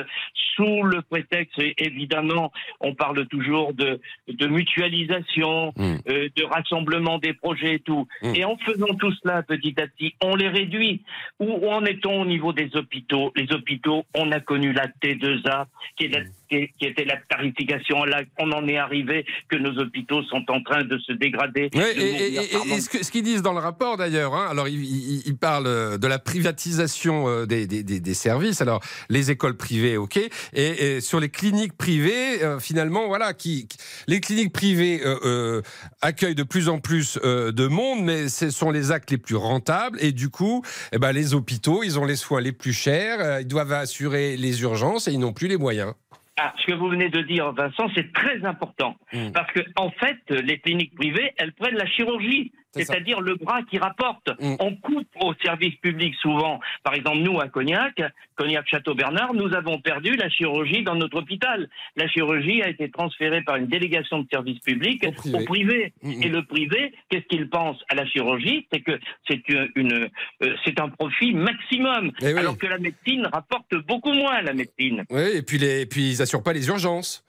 S20: Sous le prétexte, évidemment, on parle toujours de, de mutualisation, euh, de rassemblement des projets et tout. Et en faisant tout cela petit à petit, on les réduit. Où, où en est-on au niveau des hôpitaux? Les hôpitaux, on a connu la T2A, qui, est la- qui- qui était la tarification. Là, on en est arrivé que nos hôpitaux sont en train de se dégrader. De
S3: et, ce qu'ils disent dans le rapport d'ailleurs, hein, alors ils, ils- ils parlent euh, de la privatisation euh, des, des- des- des services, alors les écoles privées, ok, et, et sur les cliniques privées, euh, finalement, voilà, qui, qui- les cliniques privées euh, euh, accueillent de plus en plus de monde, mais ce sont les actes les plus rentables, et du coup, eh ben, les hôpitaux, ils ont les soins les plus chers, ils doivent assurer les urgences et ils n'ont plus les moyens.
S20: Ah, ce que vous venez de dire, Vincent, c'est très important.
S3: Mm.
S20: Parce que, en fait, les cliniques privées, elles prennent la chirurgie. C'est-à-dire le bras qui rapporte.
S3: Mm.
S20: On coupe au service public souvent. Par exemple, nous, à Cognac, Cognac-Château-Bernard, nous avons perdu la chirurgie dans notre hôpital. La chirurgie a été transférée par une délégation de service public au privé.
S3: Mm,
S20: Et le privé, qu'est-ce qu'il pense à la chirurgie? C'est que c'est une, euh, c'est un profit maximum.
S3: Eh oui.
S20: Alors que la médecine rapporte beaucoup moins, la médecine.
S3: Oui, et puis, les, et puis ils assurent pas les urgences.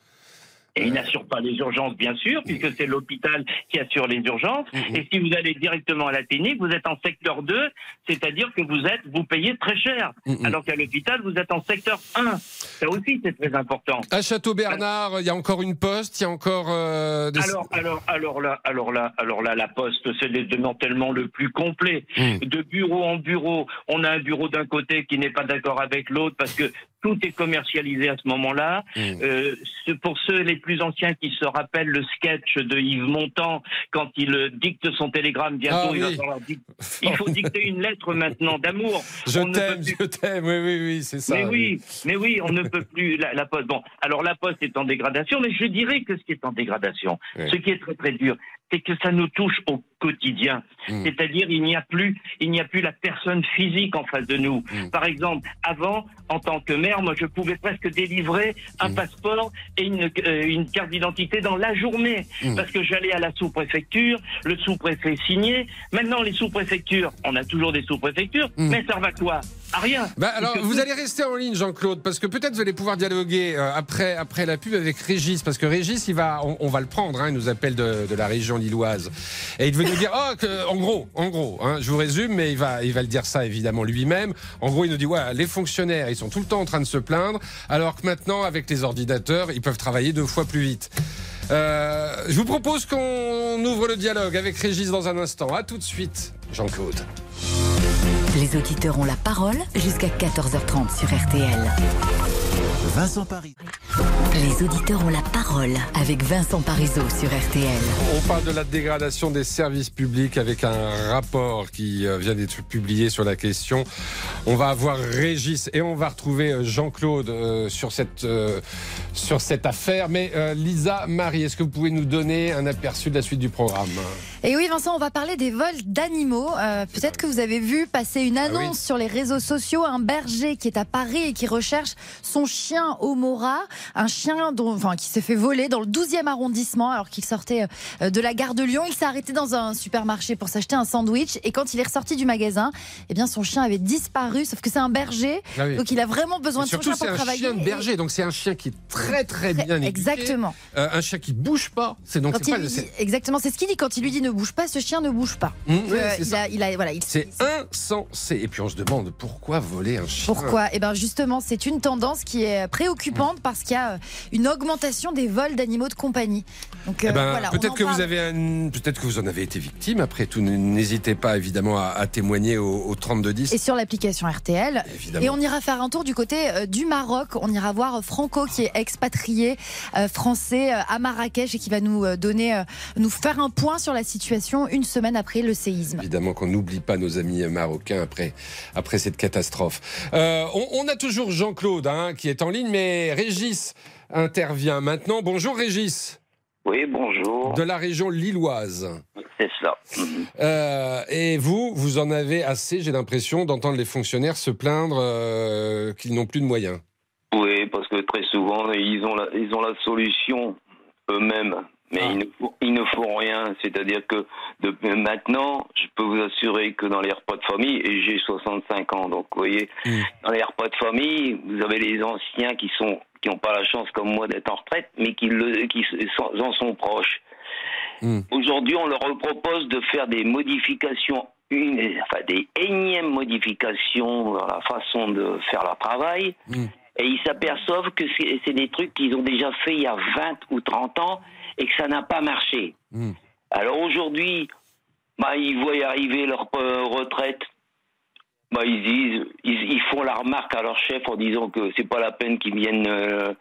S20: Et il n'assure pas les urgences, bien sûr, puisque c'est l'hôpital qui assure les urgences. Et si vous allez directement à la clinique, vous êtes en secteur 2, c'est-à-dire que vous êtes, vous payez très cher. Alors qu'à l'hôpital, vous êtes en secteur 1. Ça aussi, c'est très important.
S3: À Château-Bernard, il y a encore une poste, il y a encore euh, des...
S20: Alors, alors, alors là, alors là, alors là, la Poste, c'est le démantèlement le plus complet.
S3: Mm.
S20: De bureau en bureau, on a un bureau d'un côté qui n'est pas d'accord avec l'autre parce que tout est commercialisé à ce moment-là.
S3: Mm.
S20: Euh, pour ceux les plus anciens qui se rappellent le sketch de Yves Montand quand il euh, dicte son télégramme bientôt,
S3: Ah
S20: il, va falloir dic- il faut dicter une lettre maintenant d'amour. [laughs]
S3: Je t'aime, je t'aime, oui, oui, oui, c'est ça.
S20: mais oui, mais oui, on ne peut plus la, la poste. Bon, alors la poste est en dégradation, mais je dirais que ce qui est en dégradation, ce qui est très très dur, c'est que ça nous touche au quotidien.
S3: Mm.
S20: C'est-à-dire il n'y a plus, il n'y a plus la personne physique en face de nous.
S3: Mm.
S20: Par exemple, avant, en tant que maire, moi je pouvais presque délivrer un
S3: Mm.
S20: passeport et une, euh, une carte d'identité dans la journée, parce que j'allais à la sous-préfecture, le sous-préfet signait. Maintenant, les sous-préfectures, on a toujours des sous-préfectures, mais ça va quoi? À rien.
S3: Bah, alors, vous allez rester en ligne, Jean-Claude, parce que peut-être vous allez pouvoir dialoguer euh, après, après la pub avec Régis, parce que Régis, il va, on, on va le prendre, hein, il nous appelle de, de la région lilloise. Et il veut nous dire, oh, en gros, en gros, hein, je vous résume, mais il va, il va le dire ça évidemment lui-même. En gros, il nous dit, ouais, les fonctionnaires, ils sont tout le temps en train de se plaindre, alors que maintenant, avec les ordinateurs, ils peuvent travailler deux fois plus vite. Euh, je vous propose qu'on ouvre le dialogue avec Régis dans un instant. À tout de suite, Jean-Claude.
S14: Les auditeurs ont la parole jusqu'à 14h30 sur RTL.
S1: Vincent Paris.
S14: Les auditeurs ont la parole avec Vincent Parisot sur RTL.
S3: On parle de la dégradation des services publics avec un rapport qui euh, vient d'être publié sur la question. On va avoir Régis et on va retrouver euh, Jean-Claude euh, sur, cette, sur cette affaire. Mais Lisa, Marie, est-ce que vous pouvez nous donner un aperçu de la suite du programme?
S8: Et oui, Vincent, on va parler des vols d'animaux. Euh, Peut-être que vous avez vu passer une
S3: Ah
S8: annonce sur les réseaux sociaux. Un berger qui est à Paris et qui recherche son chien Omora, un chien dont, enfin, qui s'est fait voler dans le 12e arrondissement alors qu'il sortait euh, de la gare de Lyon. Il s'est arrêté dans un supermarché pour s'acheter un sandwich et quand il est ressorti du magasin, eh bien, son chien avait disparu. Sauf que c'est un berger,
S3: Ah oui.
S8: donc il a vraiment besoin
S3: Et
S8: de son chien
S3: c'est
S8: pour
S3: un
S8: travailler.
S3: chien de
S8: Et-
S3: berger, donc c'est un chien qui est très très bien éduqué.
S8: Exactement.
S3: Euh, un chien qui bouge pas. C'est donc pas le-
S8: dit- exactement, c'est ce qu'il dit quand il lui dit ne bouge pas, ce chien ne bouge pas.
S3: Mmh,
S8: euh,
S3: c'est
S8: il a, il a- voilà, il
S3: C'est insensé. Et puis on se demande pourquoi voler un chien
S8: Pourquoi? Eh bien justement, c'est une tendance qui est préoccupante parce qu'il y a euh, une augmentation des vols d'animaux de compagnie. Donc euh,
S3: Eh ben,
S8: voilà,
S3: peut-être que vous avez un- peut-être que vous en avez été victime. Après tout, n'hésitez pas évidemment à, à témoigner au, au 3210.
S8: Et sur l'application RTL.
S3: Évidemment.
S8: Et on ira faire un tour du côté euh, du Maroc. On ira voir Franco qui est expatrié euh, français euh, à Marrakech et qui va nous euh, donner, euh, nous faire un point sur la situation une semaine après le séisme.
S3: Évidemment qu'on n'oublie pas nos amis marocains après, après cette catastrophe. Euh, on, on a toujours Jean-Claude hein, qui est en ligne, mais Régis intervient maintenant. Bonjour Régis.
S21: Oui, bonjour.
S3: De la région lilloise.
S21: C'est cela.
S3: Euh, et vous, vous en avez assez, j'ai l'impression, d'entendre les fonctionnaires se plaindre euh, qu'ils n'ont plus de moyens.
S21: Oui, parce que très souvent, ils ont la, ils ont la solution eux-mêmes, mais ils, ne, font- ils ne font rien. C'est-à-dire que depuis maintenant, je peux vous assurer que dans les repas de famille, et j'ai 65 ans, donc vous voyez, dans les repas de famille, vous avez les anciens qui sont qui n'ont pas la chance comme moi d'être en retraite, mais qui, le, qui sont- en sont proches. Aujourd'hui, on leur propose de faire des modifications, une, enfin des énièmes modifications dans la façon de faire leur travail. Et ils s'aperçoivent que c'est c'est des trucs qu'ils ont déjà fait il y a 20 ou 30 ans et que ça n'a pas marché. Alors aujourd'hui, bah, ils voient arriver leur euh, retraite. Bah, ils disent, ils, ils font la remarque à leur chef en disant que c'est pas la peine qu'ils viennent euh,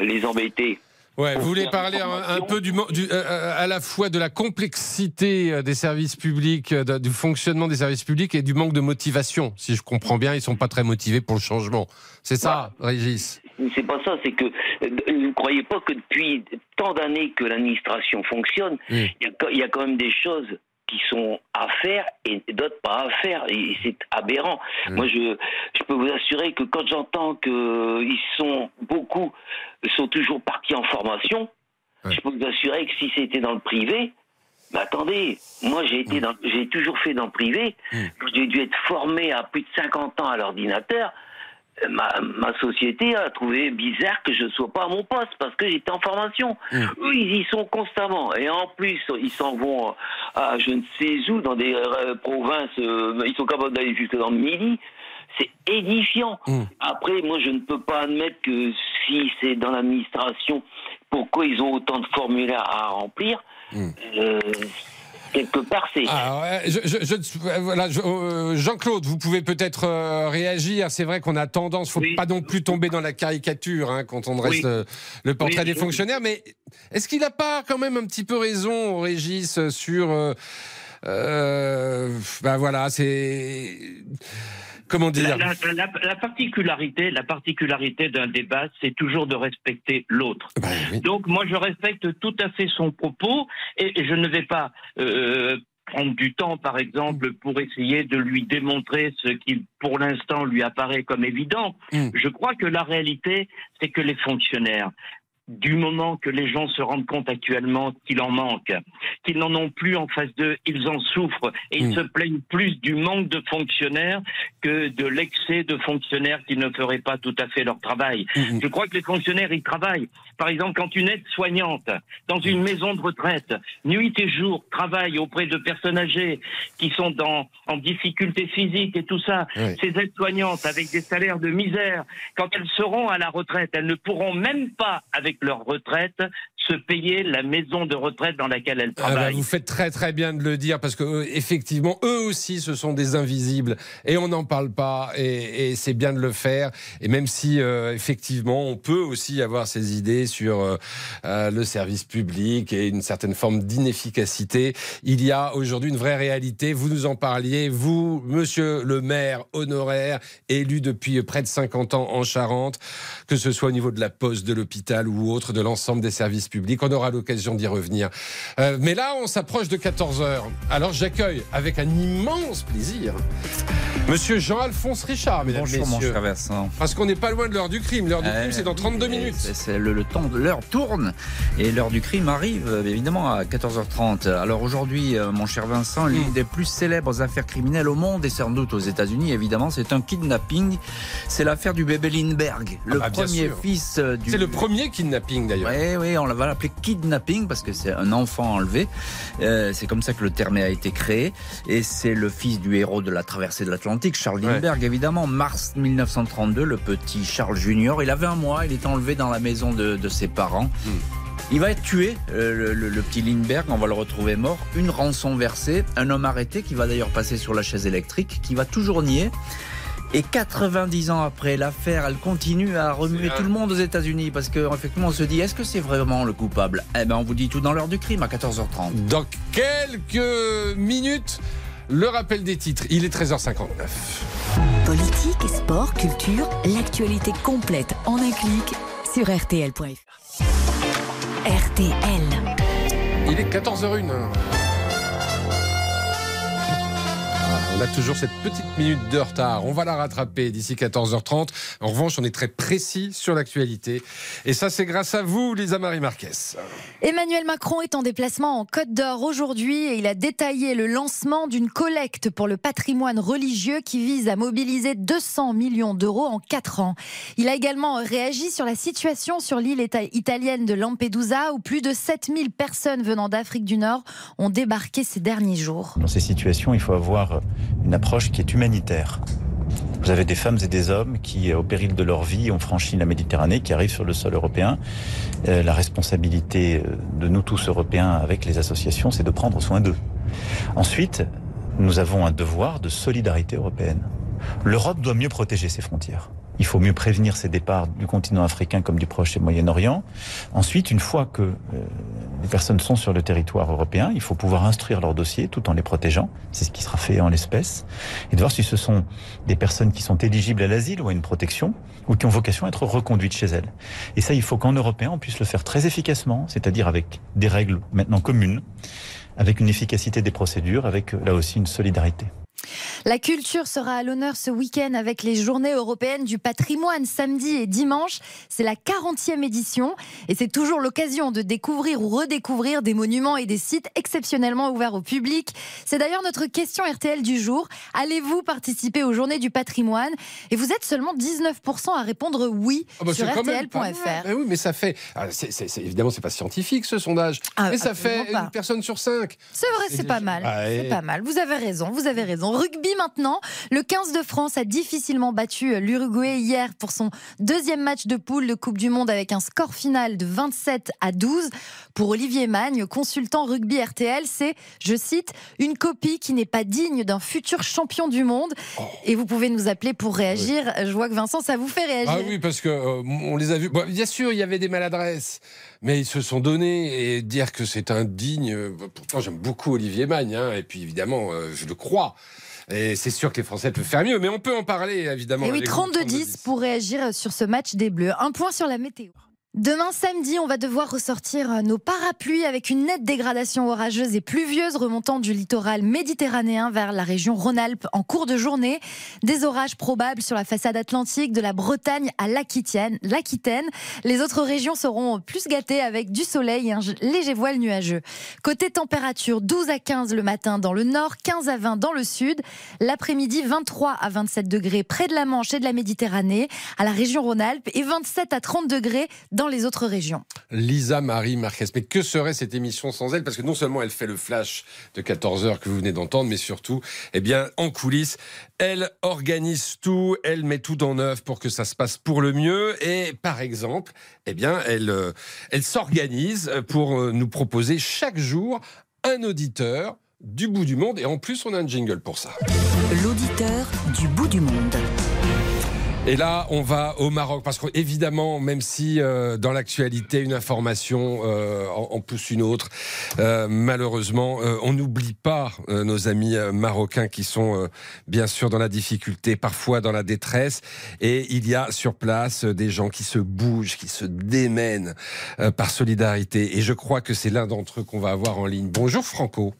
S21: les embêter.
S3: Ouais, vous voulez parler un, un peu du, mo- du- euh, à la fois de la complexité des services publics, de- du fonctionnement des services publics et du manque de motivation. Si je comprends bien, ils sont pas très motivés pour le changement. C'est ça, Régis?
S21: C'est pas ça, c'est que euh, ne croyez pas que depuis tant d'années que l'administration fonctionne, il y, a, quand- il y a quand même des choses qui sont à faire et d'autres pas à faire. Et c'est aberrant. Moi, je, je peux vous assurer que quand j'entends qu'ils sont beaucoup sont toujours partis en formation, je peux vous assurer que si c'était dans le privé, mais attendez, moi j'ai été dans, j'ai toujours fait dans le privé. J'ai dû être formé à plus de 50 ans à l'ordinateur. Ma, ma société a trouvé bizarre que je ne sois pas à mon poste parce que j'étais en formation. Eux, ils y sont constamment. Et en plus, ils s'en vont à je ne sais où, dans des euh, provinces, euh, ils sont capables d'aller jusque dans le midi. C'est édifiant. Après, moi, je ne peux pas admettre que si c'est dans l'administration, pourquoi ils ont autant de formulaires à remplir Euh, Quelque part, c'est.
S3: Ah ouais, je- je- je- euh, voilà, je- euh, Jean-Claude, vous pouvez peut-être euh, réagir. C'est vrai qu'on a tendance, faut pas non plus tomber dans la caricature hein, quand on dresse
S20: Oui.
S3: le, le portrait
S20: Oui,
S3: des fonctionnaires. Mais est-ce qu'il n'a pas quand même un petit peu raison, Régis, sur euh, ben voilà, c'est comment dire
S20: La, la- la- la particularité, la particularité d'un débat, c'est toujours de respecter l'autre. Donc moi, je respecte tout à fait son propos et, et je ne vais pas euh, prendre du temps, par exemple, pour essayer de lui démontrer ce qui, pour l'instant, lui apparaît comme évident. Je crois que la réalité, c'est que les fonctionnaires du moment que les gens se rendent compte actuellement qu'il en manque, qu'ils n'en ont plus en face d'eux, ils en souffrent et ils
S3: Mm.
S20: se plaignent plus du manque de fonctionnaires que de l'excès de fonctionnaires qui ne feraient pas tout à fait leur travail.
S3: Mm,
S20: Je crois que les fonctionnaires, ils travaillent. Par exemple, quand une aide-soignante dans une maison de retraite, nuit et jour, travaille auprès de personnes âgées qui sont dans, en difficulté physique et tout ça, ces aides-soignantes avec des salaires de misère, quand elles seront à la retraite, elles ne pourront même pas, avec leur retraite, se payer la maison de retraite dans laquelle elles
S3: Ah bah,
S20: travaillent.
S3: vous faites très très bien de le dire parce que euh, effectivement eux aussi ce sont des invisibles et on n'en parle pas et, et c'est bien de le faire et même si euh, effectivement on peut aussi avoir ses idées sur euh, le service public et une certaine forme d'inefficacité, il y a aujourd'hui une vraie réalité. Vous nous en parliez, vous, Monsieur le maire honoraire élu depuis près de 50 ans en Charente, que ce soit au niveau de la poste, de l'hôpital ou autre, de l'ensemble des services On aura l'occasion d'y revenir. Euh, mais là, on s'approche de 14 heures. Alors j'accueille avec un immense plaisir Monsieur Jean-Alphonse Richard, mesdames,
S22: Bonjour, mon
S3: messieurs.
S22: cher Vincent.
S3: Parce qu'on n'est pas loin de l'heure du crime. L'heure du
S22: Euh,
S3: crime, c'est dans 32 minutes.
S22: Le, le temps de l'heure tourne et l'heure du crime arrive euh, évidemment à 14h30. Alors aujourd'hui, mon cher Vincent, l'une des plus célèbres affaires criminelles au monde et sans doute aux États-Unis, évidemment, c'est un kidnapping. C'est l'affaire du bébé Lindbergh, le
S3: Ah bah, bien
S22: premier fils du.
S3: C'est le premier kidnapping d'ailleurs.
S22: Oui, oui, on va l'appeler kidnapping parce que c'est un enfant enlevé. Euh, c'est comme ça que le terme a été créé. Et c'est le fils du héros de la traversée de l'Atlantique, Charles
S3: Ouais.
S22: Lindbergh, évidemment. Mars 1932, le petit Charles Junior. Il avait un mois, il est enlevé dans la maison de, de ses parents.
S3: Hmm.
S22: Il va être tué, euh, le, le- le petit Lindbergh, on va le retrouver mort. Une rançon versée, un homme arrêté qui va d'ailleurs passer sur la chaise électrique, qui va toujours nier. Et 90 ans après l'affaire, elle continue à remuer tout le monde aux États-Unis parce qu'effectivement, on se dit est-ce que c'est vraiment le coupable? Eh ben, on vous dit tout dans l'heure du crime à 14h30.
S3: Dans quelques minutes, le rappel des titres. Il est 13h59.
S14: Politique, sport, culture, l'actualité complète en un clic sur rtl.fr. RTL.
S3: Il est 14h01. On a toujours cette petite minute de retard. On va la rattraper d'ici 14h30. En revanche, on est très précis sur l'actualité. Et ça, c'est grâce à vous, Lisa Marie Marquez.
S8: Emmanuel Macron est en déplacement en Côte d'Or aujourd'hui et il a détaillé le lancement d'une collecte pour le patrimoine religieux qui vise à mobiliser 200 millions d'euros en 4 ans. Il a également réagi sur la situation sur l'île ita- italienne de Lampedusa où plus de 7000 personnes venant d'Afrique du Nord ont débarqué ces derniers jours.
S23: Dans ces situations, il faut avoir une approche qui est humanitaire. Vous avez des femmes et des hommes qui, au péril de leur vie, ont franchi la Méditerranée, qui arrivent sur le sol européen. Euh, la responsabilité de nous tous Européens avec les associations, c'est de prendre soin d'eux. Ensuite, nous avons un devoir de solidarité européenne. L'Europe doit mieux protéger ses frontières. Il faut mieux prévenir ces départs du continent africain comme du Proche et Moyen-Orient. Ensuite, une fois que euh, les personnes sont sur le territoire européen, il faut pouvoir instruire leur dossier tout en les protégeant. C'est ce qui sera fait en l'espèce. Et de voir si ce sont des personnes qui sont éligibles à l'asile ou à une protection ou qui ont vocation à être reconduites chez elles. Et ça, il faut qu'en Européen, on puisse le faire très efficacement, c'est-à-dire avec des règles maintenant communes, avec une efficacité des procédures, avec là aussi une solidarité.
S8: La culture sera à l'honneur ce week-end avec les journées européennes du patrimoine samedi et dimanche. C'est la 40e édition et c'est toujours l'occasion de découvrir ou redécouvrir des monuments et des sites exceptionnellement ouverts au public. C'est d'ailleurs notre question RTL du jour. Allez-vous participer aux journées du patrimoine? Et vous êtes seulement 19% à répondre oui
S3: Ah bah,
S8: sur rtl.fr.
S3: Eh oui, mais ça fait. ah, c'est- c'est- c'est- évidemment, c'est pas scientifique ce sondage.
S8: Ah,
S3: mais ça fait
S8: pas.
S3: une personne sur cinq.
S8: C'est vrai,
S3: C'est
S8: pas mal.
S3: Ah,
S8: C'est pas mal. Vous avez raison, vous avez raison. Rugby maintenant. Le 15 de France a difficilement battu l'Uruguay hier pour son deuxième match de poule de Coupe du Monde avec un score final de 27 à 12. Pour Olivier Magne, consultant rugby RTL, c'est, je cite, une copie qui n'est pas digne d'un futur champion du monde. Et vous pouvez nous appeler pour réagir. Je vois que Vincent, ça vous fait réagir.
S3: Ah oui, parce que euh, on les a vus. Bon, bien sûr, il y avait des maladresses, mais ils se sont donnés et dire que c'est indigne. euh, Pourtant, j'aime beaucoup Olivier Magne, hein, et puis évidemment, euh, je le crois. Et c'est sûr que les Français peuvent faire mieux, mais on peut en parler évidemment.
S8: Et oui,
S3: avec vous,
S8: 32-10 pour réagir sur ce match des Bleus. Un point sur la météo. Demain samedi, on va devoir ressortir euh, nos parapluies avec une nette dégradation orageuse et pluvieuse remontant du littoral méditerranéen vers la région Rhône-Alpes en cours de journée. Des orages probables sur la façade atlantique de la Bretagne à l'Aquitaine. Les autres régions seront plus gâtées avec du soleil et un léger voile nuageux. Côté température, 12 à 15 le matin dans le nord, 15 à 20 dans le sud. L'après-midi, 23 à 27 degrés près de la Manche et de la Méditerranée, à la région Rhône-Alpes et 27 à 30 degrés dans les autres régions.
S3: Lisa Marie Marquez. Mais que serait cette émission sans elle? Parce que non seulement elle fait le flash de 14h que vous venez d'entendre, mais surtout, eh bien, en coulisses, elle organise tout, elle met tout en œuvre pour que ça se passe pour le mieux. Et par exemple, eh bien, elle, euh, elle s'organise pour euh, nous proposer chaque jour un auditeur du bout du monde. Et en plus, on a un jingle pour ça.
S14: L'auditeur du bout du monde.
S3: Et là, on va au Maroc parce qu'évidemment, même si euh, dans l'actualité une information euh, en, pousse une autre, euh, malheureusement, on n'oublie pas nos amis marocains qui sont bien sûr dans la difficulté, parfois dans la détresse. Et il y a sur place des gens qui se bougent, qui se démènent par solidarité. Et je crois que c'est l'un d'entre eux qu'on va avoir en ligne. Bonjour Franco.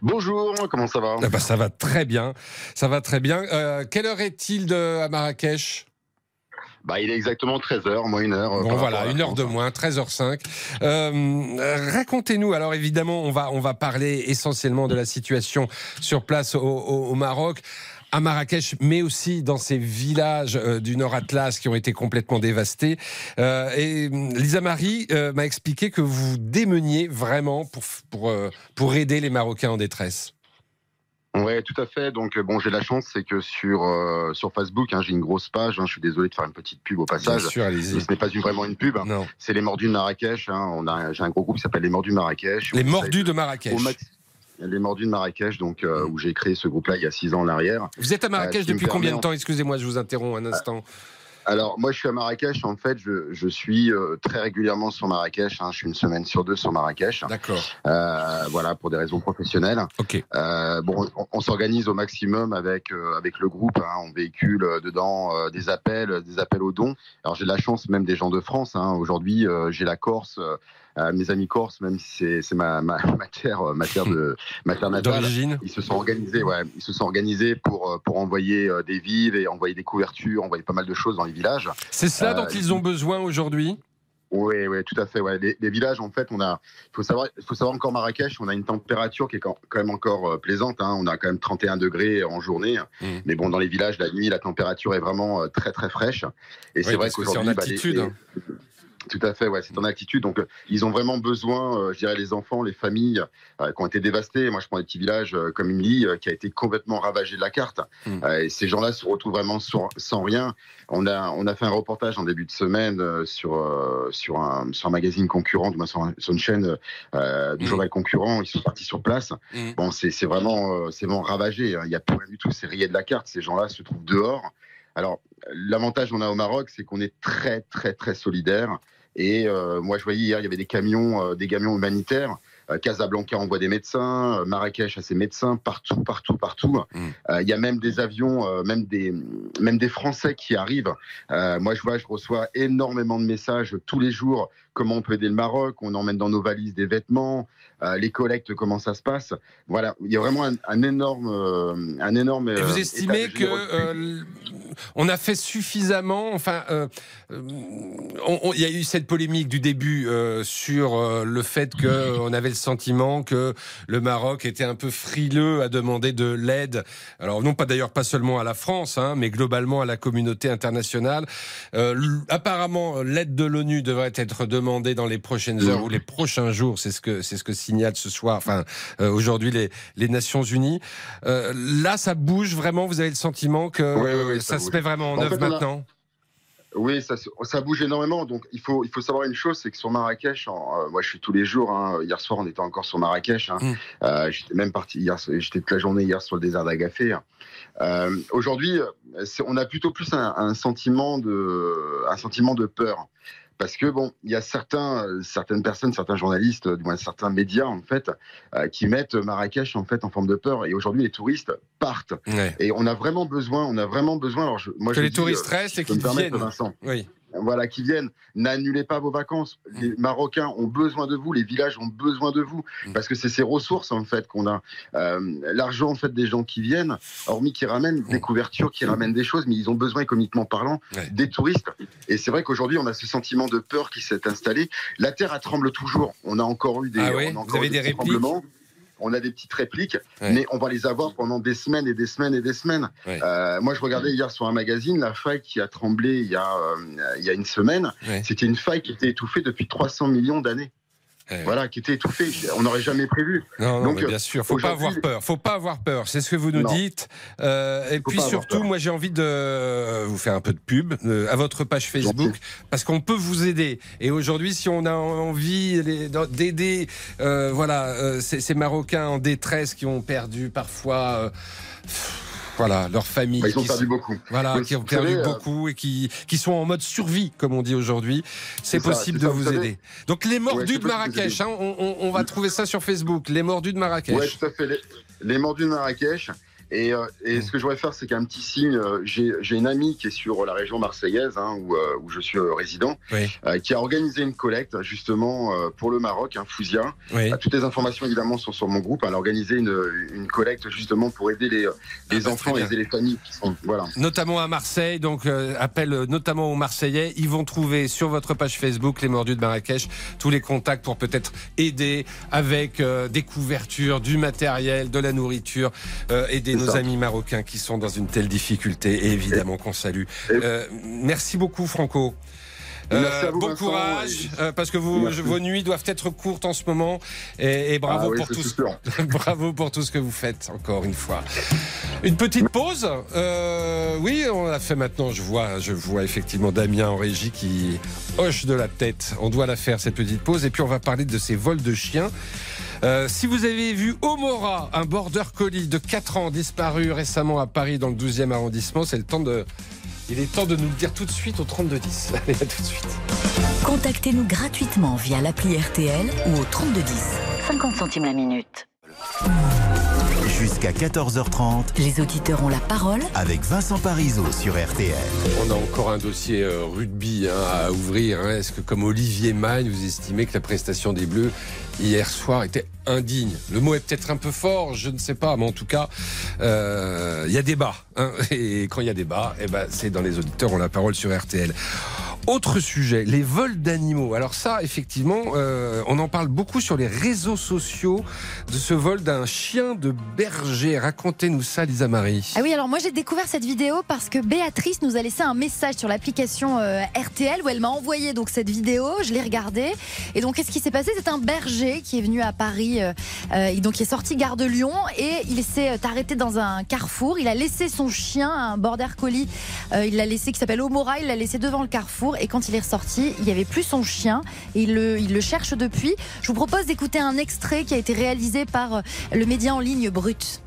S24: Bonjour, comment ça va
S3: ah bah, Ça va très bien, ça va très bien. Euh, quelle heure est-il à Marrakech?
S24: Bah, il est exactement 13h, moins une heure. Euh,
S3: bon, voilà, une heure de moins, 13h05. Euh, Racontez-nous, alors évidemment, on va, on va parler essentiellement de la situation sur place au, au Maroc à Marrakech, mais aussi dans ces villages euh, du Nord Atlas qui ont été complètement dévastés. Euh, et hum, Lisa Marie euh, m'a expliqué que vous démeniez vraiment pour, pour, pour aider les Marocains en détresse.
S24: Ouais, tout à fait. Donc bon, j'ai la chance, c'est que sur sur Facebook, hein, j'ai une grosse page. Hein, je suis désolé de faire une petite pub au passage.
S3: Bien sûr, allez-y.
S24: Ce n'est pas vraiment une pub. Non. C'est les Mordus de Marrakech. Hein. On a, j'ai un gros groupe qui s'appelle les Mordus de Marrakech.
S3: Les Mordus de Marrakech.
S24: Les Mordus de Marrakech, donc euh, où j'ai créé ce groupe-là il y a six ans en arrière.
S3: Vous êtes à Marrakech euh, depuis combien de temps? Excusez-moi, je vous interromps un instant.
S24: Alors moi je suis à Marrakech. En fait je, je suis euh, très régulièrement sur Marrakech hein, je suis une semaine sur deux sur Marrakech.
S3: D'accord.
S24: Euh, voilà pour des raisons professionnelles.
S3: Ok.
S24: Euh, bon on, s'organise au maximum avec avec le groupe hein, on véhicule dedans des appels des appels aux dons. Alors j'ai la chance même des gens de France hein, aujourd'hui j'ai la Corse mes amis corses, même si c'est ma, ma, [laughs] ma, terre, ma terre de [laughs] ma terre natale, ils se sont organisés, ouais, ils se sont organisés pour pour envoyer des vivres et envoyer des couvertures, envoyer pas mal de choses dans les villages.
S3: C'est cela dont ils ont besoin aujourd'hui?
S24: Oui, oui, tout à fait. Ouais. Les, villages, en fait, on a. Il faut savoir, faut savoir encore Marrakech, on a une température qui est quand même encore plaisante. Hein. On a quand même 31 degrés en journée. Mmh. Mais bon, dans les villages, la nuit, la température est vraiment très très fraîche. Et c'est vrai qu'aujourd'hui,
S3: c'est en altitude. Bah,
S24: tout à fait, ouais, c'est en altitude. Donc, euh, ils ont vraiment besoin, euh, je dirais, les enfants, les familles euh, qui ont été dévastés. Moi, je prends des petits villages comme Imli, qui a été complètement ravagé de la carte. Mm. et ces gens-là se retrouvent vraiment sans rien. On a, on a fait un reportage en début de semaine sur, sur, un, sur un magazine concurrent, sur, sur une chaîne du mm. journal concurrent. Ils sont partis sur place. Mm. Bon, c'est vraiment, c'est vraiment ravagé. Hein. Il n'y a plus rien du tout. C'est rayé de la carte. Ces gens-là se trouvent dehors. Alors, l'avantage qu'on a au Maroc, c'est qu'on est très, très, très solidaire. Et euh, moi, je voyais hier, il y avait des camions, euh, des camions humanitaires. Euh, Casablanca envoie des médecins, Marrakech a ses médecins, partout, partout, partout. Mm. Il y a même des avions, même des, même des Français qui arrivent. moi, je vois, je reçois énormément de messages tous les jours comment on peut aider le Maroc, on emmène dans nos valises des vêtements, euh, les collectes, comment ça se passe. Voilà, il y a vraiment un, énorme, euh, un énorme.
S3: Et vous euh, estimez que on a fait suffisamment, enfin, il y a eu cette polémique du début sur le fait qu'on [laughs] avait le sentiment que le Maroc était un peu frileux à demander de l'aide. Alors non pas d'ailleurs pas seulement à la France, hein, mais globalement à la communauté internationale. apparemment, l'aide de l'ONU devrait être demandée demander dans les prochaines heures ou les prochains jours, c'est ce que c'est ce que signale ce soir, enfin euh, aujourd'hui les, les Nations Unies. Euh, là, ça bouge vraiment. Vous avez le sentiment que ça, se met vraiment en, œuvre maintenant?
S24: Oui, ça, ça, bouge énormément. Donc, il faut, il faut savoir une chose, c'est que sur Marrakech, euh, moi, je suis tous les jours. Hein, hier soir, on était encore sur Marrakech. Hein, mm. j'étais même parti hier. J'étais toute la journée hier sur le désert d'Agafé. Hein. Aujourd'hui, on a plutôt plus un, un, sentiment de, un sentiment de peur parce que bon, il y a certains, euh, certaines personnes, certains journalistes, du moins certains médias en fait, euh, qui mettent Marrakech en fait en forme de peur. Et aujourd'hui, les touristes partent. Et on a vraiment besoin, on a vraiment besoin. Alors
S3: moi, que les touristes euh, restent et qu'ils viennent.
S24: Vincent. Oui. Voilà, qui viennent. N'annulez pas vos vacances. Les Marocains ont besoin de vous, les villages ont besoin de vous, parce que c'est ces ressources en fait qu'on a. Euh, L'argent en fait des gens qui viennent, hormis qui ramènent des couvertures, qui ramènent des choses, mais ils ont besoin économiquement parlant des touristes. Et c'est vrai qu'aujourd'hui on a ce sentiment de peur qui s'est installé. La terre elle tremble toujours. On a encore eu des,
S3: Ah oui
S24: on a
S3: Vous
S24: encore
S3: avez
S24: eu
S3: des
S24: petits
S3: répliques?
S24: tremblements. On a des petites répliques,
S3: Ouais.
S24: mais on va les avoir pendant des semaines et des semaines et des semaines.
S3: Ouais.
S24: Euh, moi, je regardais hier sur un magazine la faille qui a tremblé il y a, euh, il y a une semaine. C'était une faille qui était étouffée depuis 300 millions d'années. Voilà, qui était étouffée. On n'aurait jamais prévu.
S3: Non, non,
S24: Donc,
S3: mais bien
S24: euh,
S3: sûr, faut pas avoir peur. Faut pas avoir peur. C'est ce que vous nous
S24: Non.
S3: dites. Euh, et puis surtout, moi, j'ai envie de vous faire un peu de pub euh, à votre page Facebook parce qu'on peut vous aider. Et aujourd'hui, si on a envie d'aider, euh, voilà, euh, ces, ces Marocains en détresse qui ont perdu parfois. Voilà, leur famille.
S24: Bah, ils ont
S3: qui
S24: perdu
S3: sont-
S24: beaucoup.
S3: Voilà,
S24: Oui,
S3: qui ont perdu
S24: savez, euh,
S3: beaucoup et qui, qui sont en mode survie, comme on dit aujourd'hui. C'est
S24: ça,
S3: possible de
S24: ça,
S3: vous aider. Donc, les mordus
S24: Ouais,
S3: de Marrakech, hein, on, on- on va trouver ça sur Facebook. Les mordus de Marrakech.
S24: Ouais, tout à fait. Les, les mordus de Marrakech. Et, euh, et
S3: Mm.
S24: ce que je voudrais faire, c'est qu'un petit signe. euh, J'ai une amie qui est sur la région marseillaise, hein, où, euh, où je suis résident,
S3: Oui.
S24: euh, qui a organisé une collecte justement pour le Maroc, un Fouzia.
S3: Oui.
S24: Euh, toutes les informations évidemment sont sur mon groupe. Elle a organisé une, une collecte justement pour aider les, les
S3: bah,
S24: enfants, aider les familles qui sont voilà.
S3: notamment à Marseille. Donc, euh, appel notamment aux Marseillais. Ils vont trouver sur votre page Facebook, les Mordus de Marrakech, tous les contacts pour peut-être aider avec euh, des couvertures, du matériel, de la nourriture, aider nos amis marocains qui sont dans une telle difficulté et évidemment qu'on salue. Euh, merci beaucoup, Franco.
S24: Vous,
S3: bon
S24: Vincent,
S3: courage,
S24: et-
S3: euh, parce que vous, vos nuits doivent être courtes en ce moment. Et, et bravo
S24: Ah oui,
S3: pour tout, ce, [laughs] bravo pour tout ce que vous faites, encore une fois. Une petite pause. Euh, oui, on l'a fait maintenant. Je vois, je vois effectivement Damien en régie qui hoche de la tête. On doit la faire cette petite pause. Et puis on va parler de ces vols de chiens. Euh, si vous avez vu Omora, un border collie de 4 ans disparu récemment à Paris dans le 12e arrondissement, c'est le temps de. Il est temps de nous le dire tout de suite au 3210. [laughs] Allez, à tout de suite.
S14: Contactez-nous gratuitement via l'appli RTL ou au 3210. 50 centimes la minute.
S1: Jusqu'à 14h30
S14: Les auditeurs ont la parole
S1: avec Vincent Parisot sur RTL.
S3: On a encore un dossier euh, rugby hein, à ouvrir. hein. Est-ce que, comme Olivier Magne, vous estimez que la prestation des Bleus hier soir était indigne Le mot est peut-être un peu fort, je ne sais pas, mais en tout cas, euh, il y a débat. hein. [laughs] Et quand il y a débat, eh ben, c'est dans les auditeurs ont la parole sur RTL. Autre sujet, les vols d'animaux. Alors ça, effectivement, euh, on en parle beaucoup sur les réseaux sociaux de ce vol d'un chien de berger. Racontez-nous ça, Lisa Marie.
S8: Ah oui, alors moi j'ai découvert cette vidéo parce que Béatrice nous a laissé un message sur l'application euh, RTL où elle m'a envoyé donc cette vidéo. Je l'ai regardée et donc qu'est-ce qui s'est passé? C'est un berger qui est venu à Paris, euh, euh, donc il est sorti gare de Lyon et il s'est euh, arrêté dans un carrefour. Il a laissé son chien, un border collie, euh, il l'a laissé qui s'appelle Omora. Il l'a laissé devant le carrefour et quand il est ressorti, il n'y avait plus son chien et il le, cherche depuis. Je vous propose d'écouter un extrait qui a été réalisé par euh, le média en ligne Brut.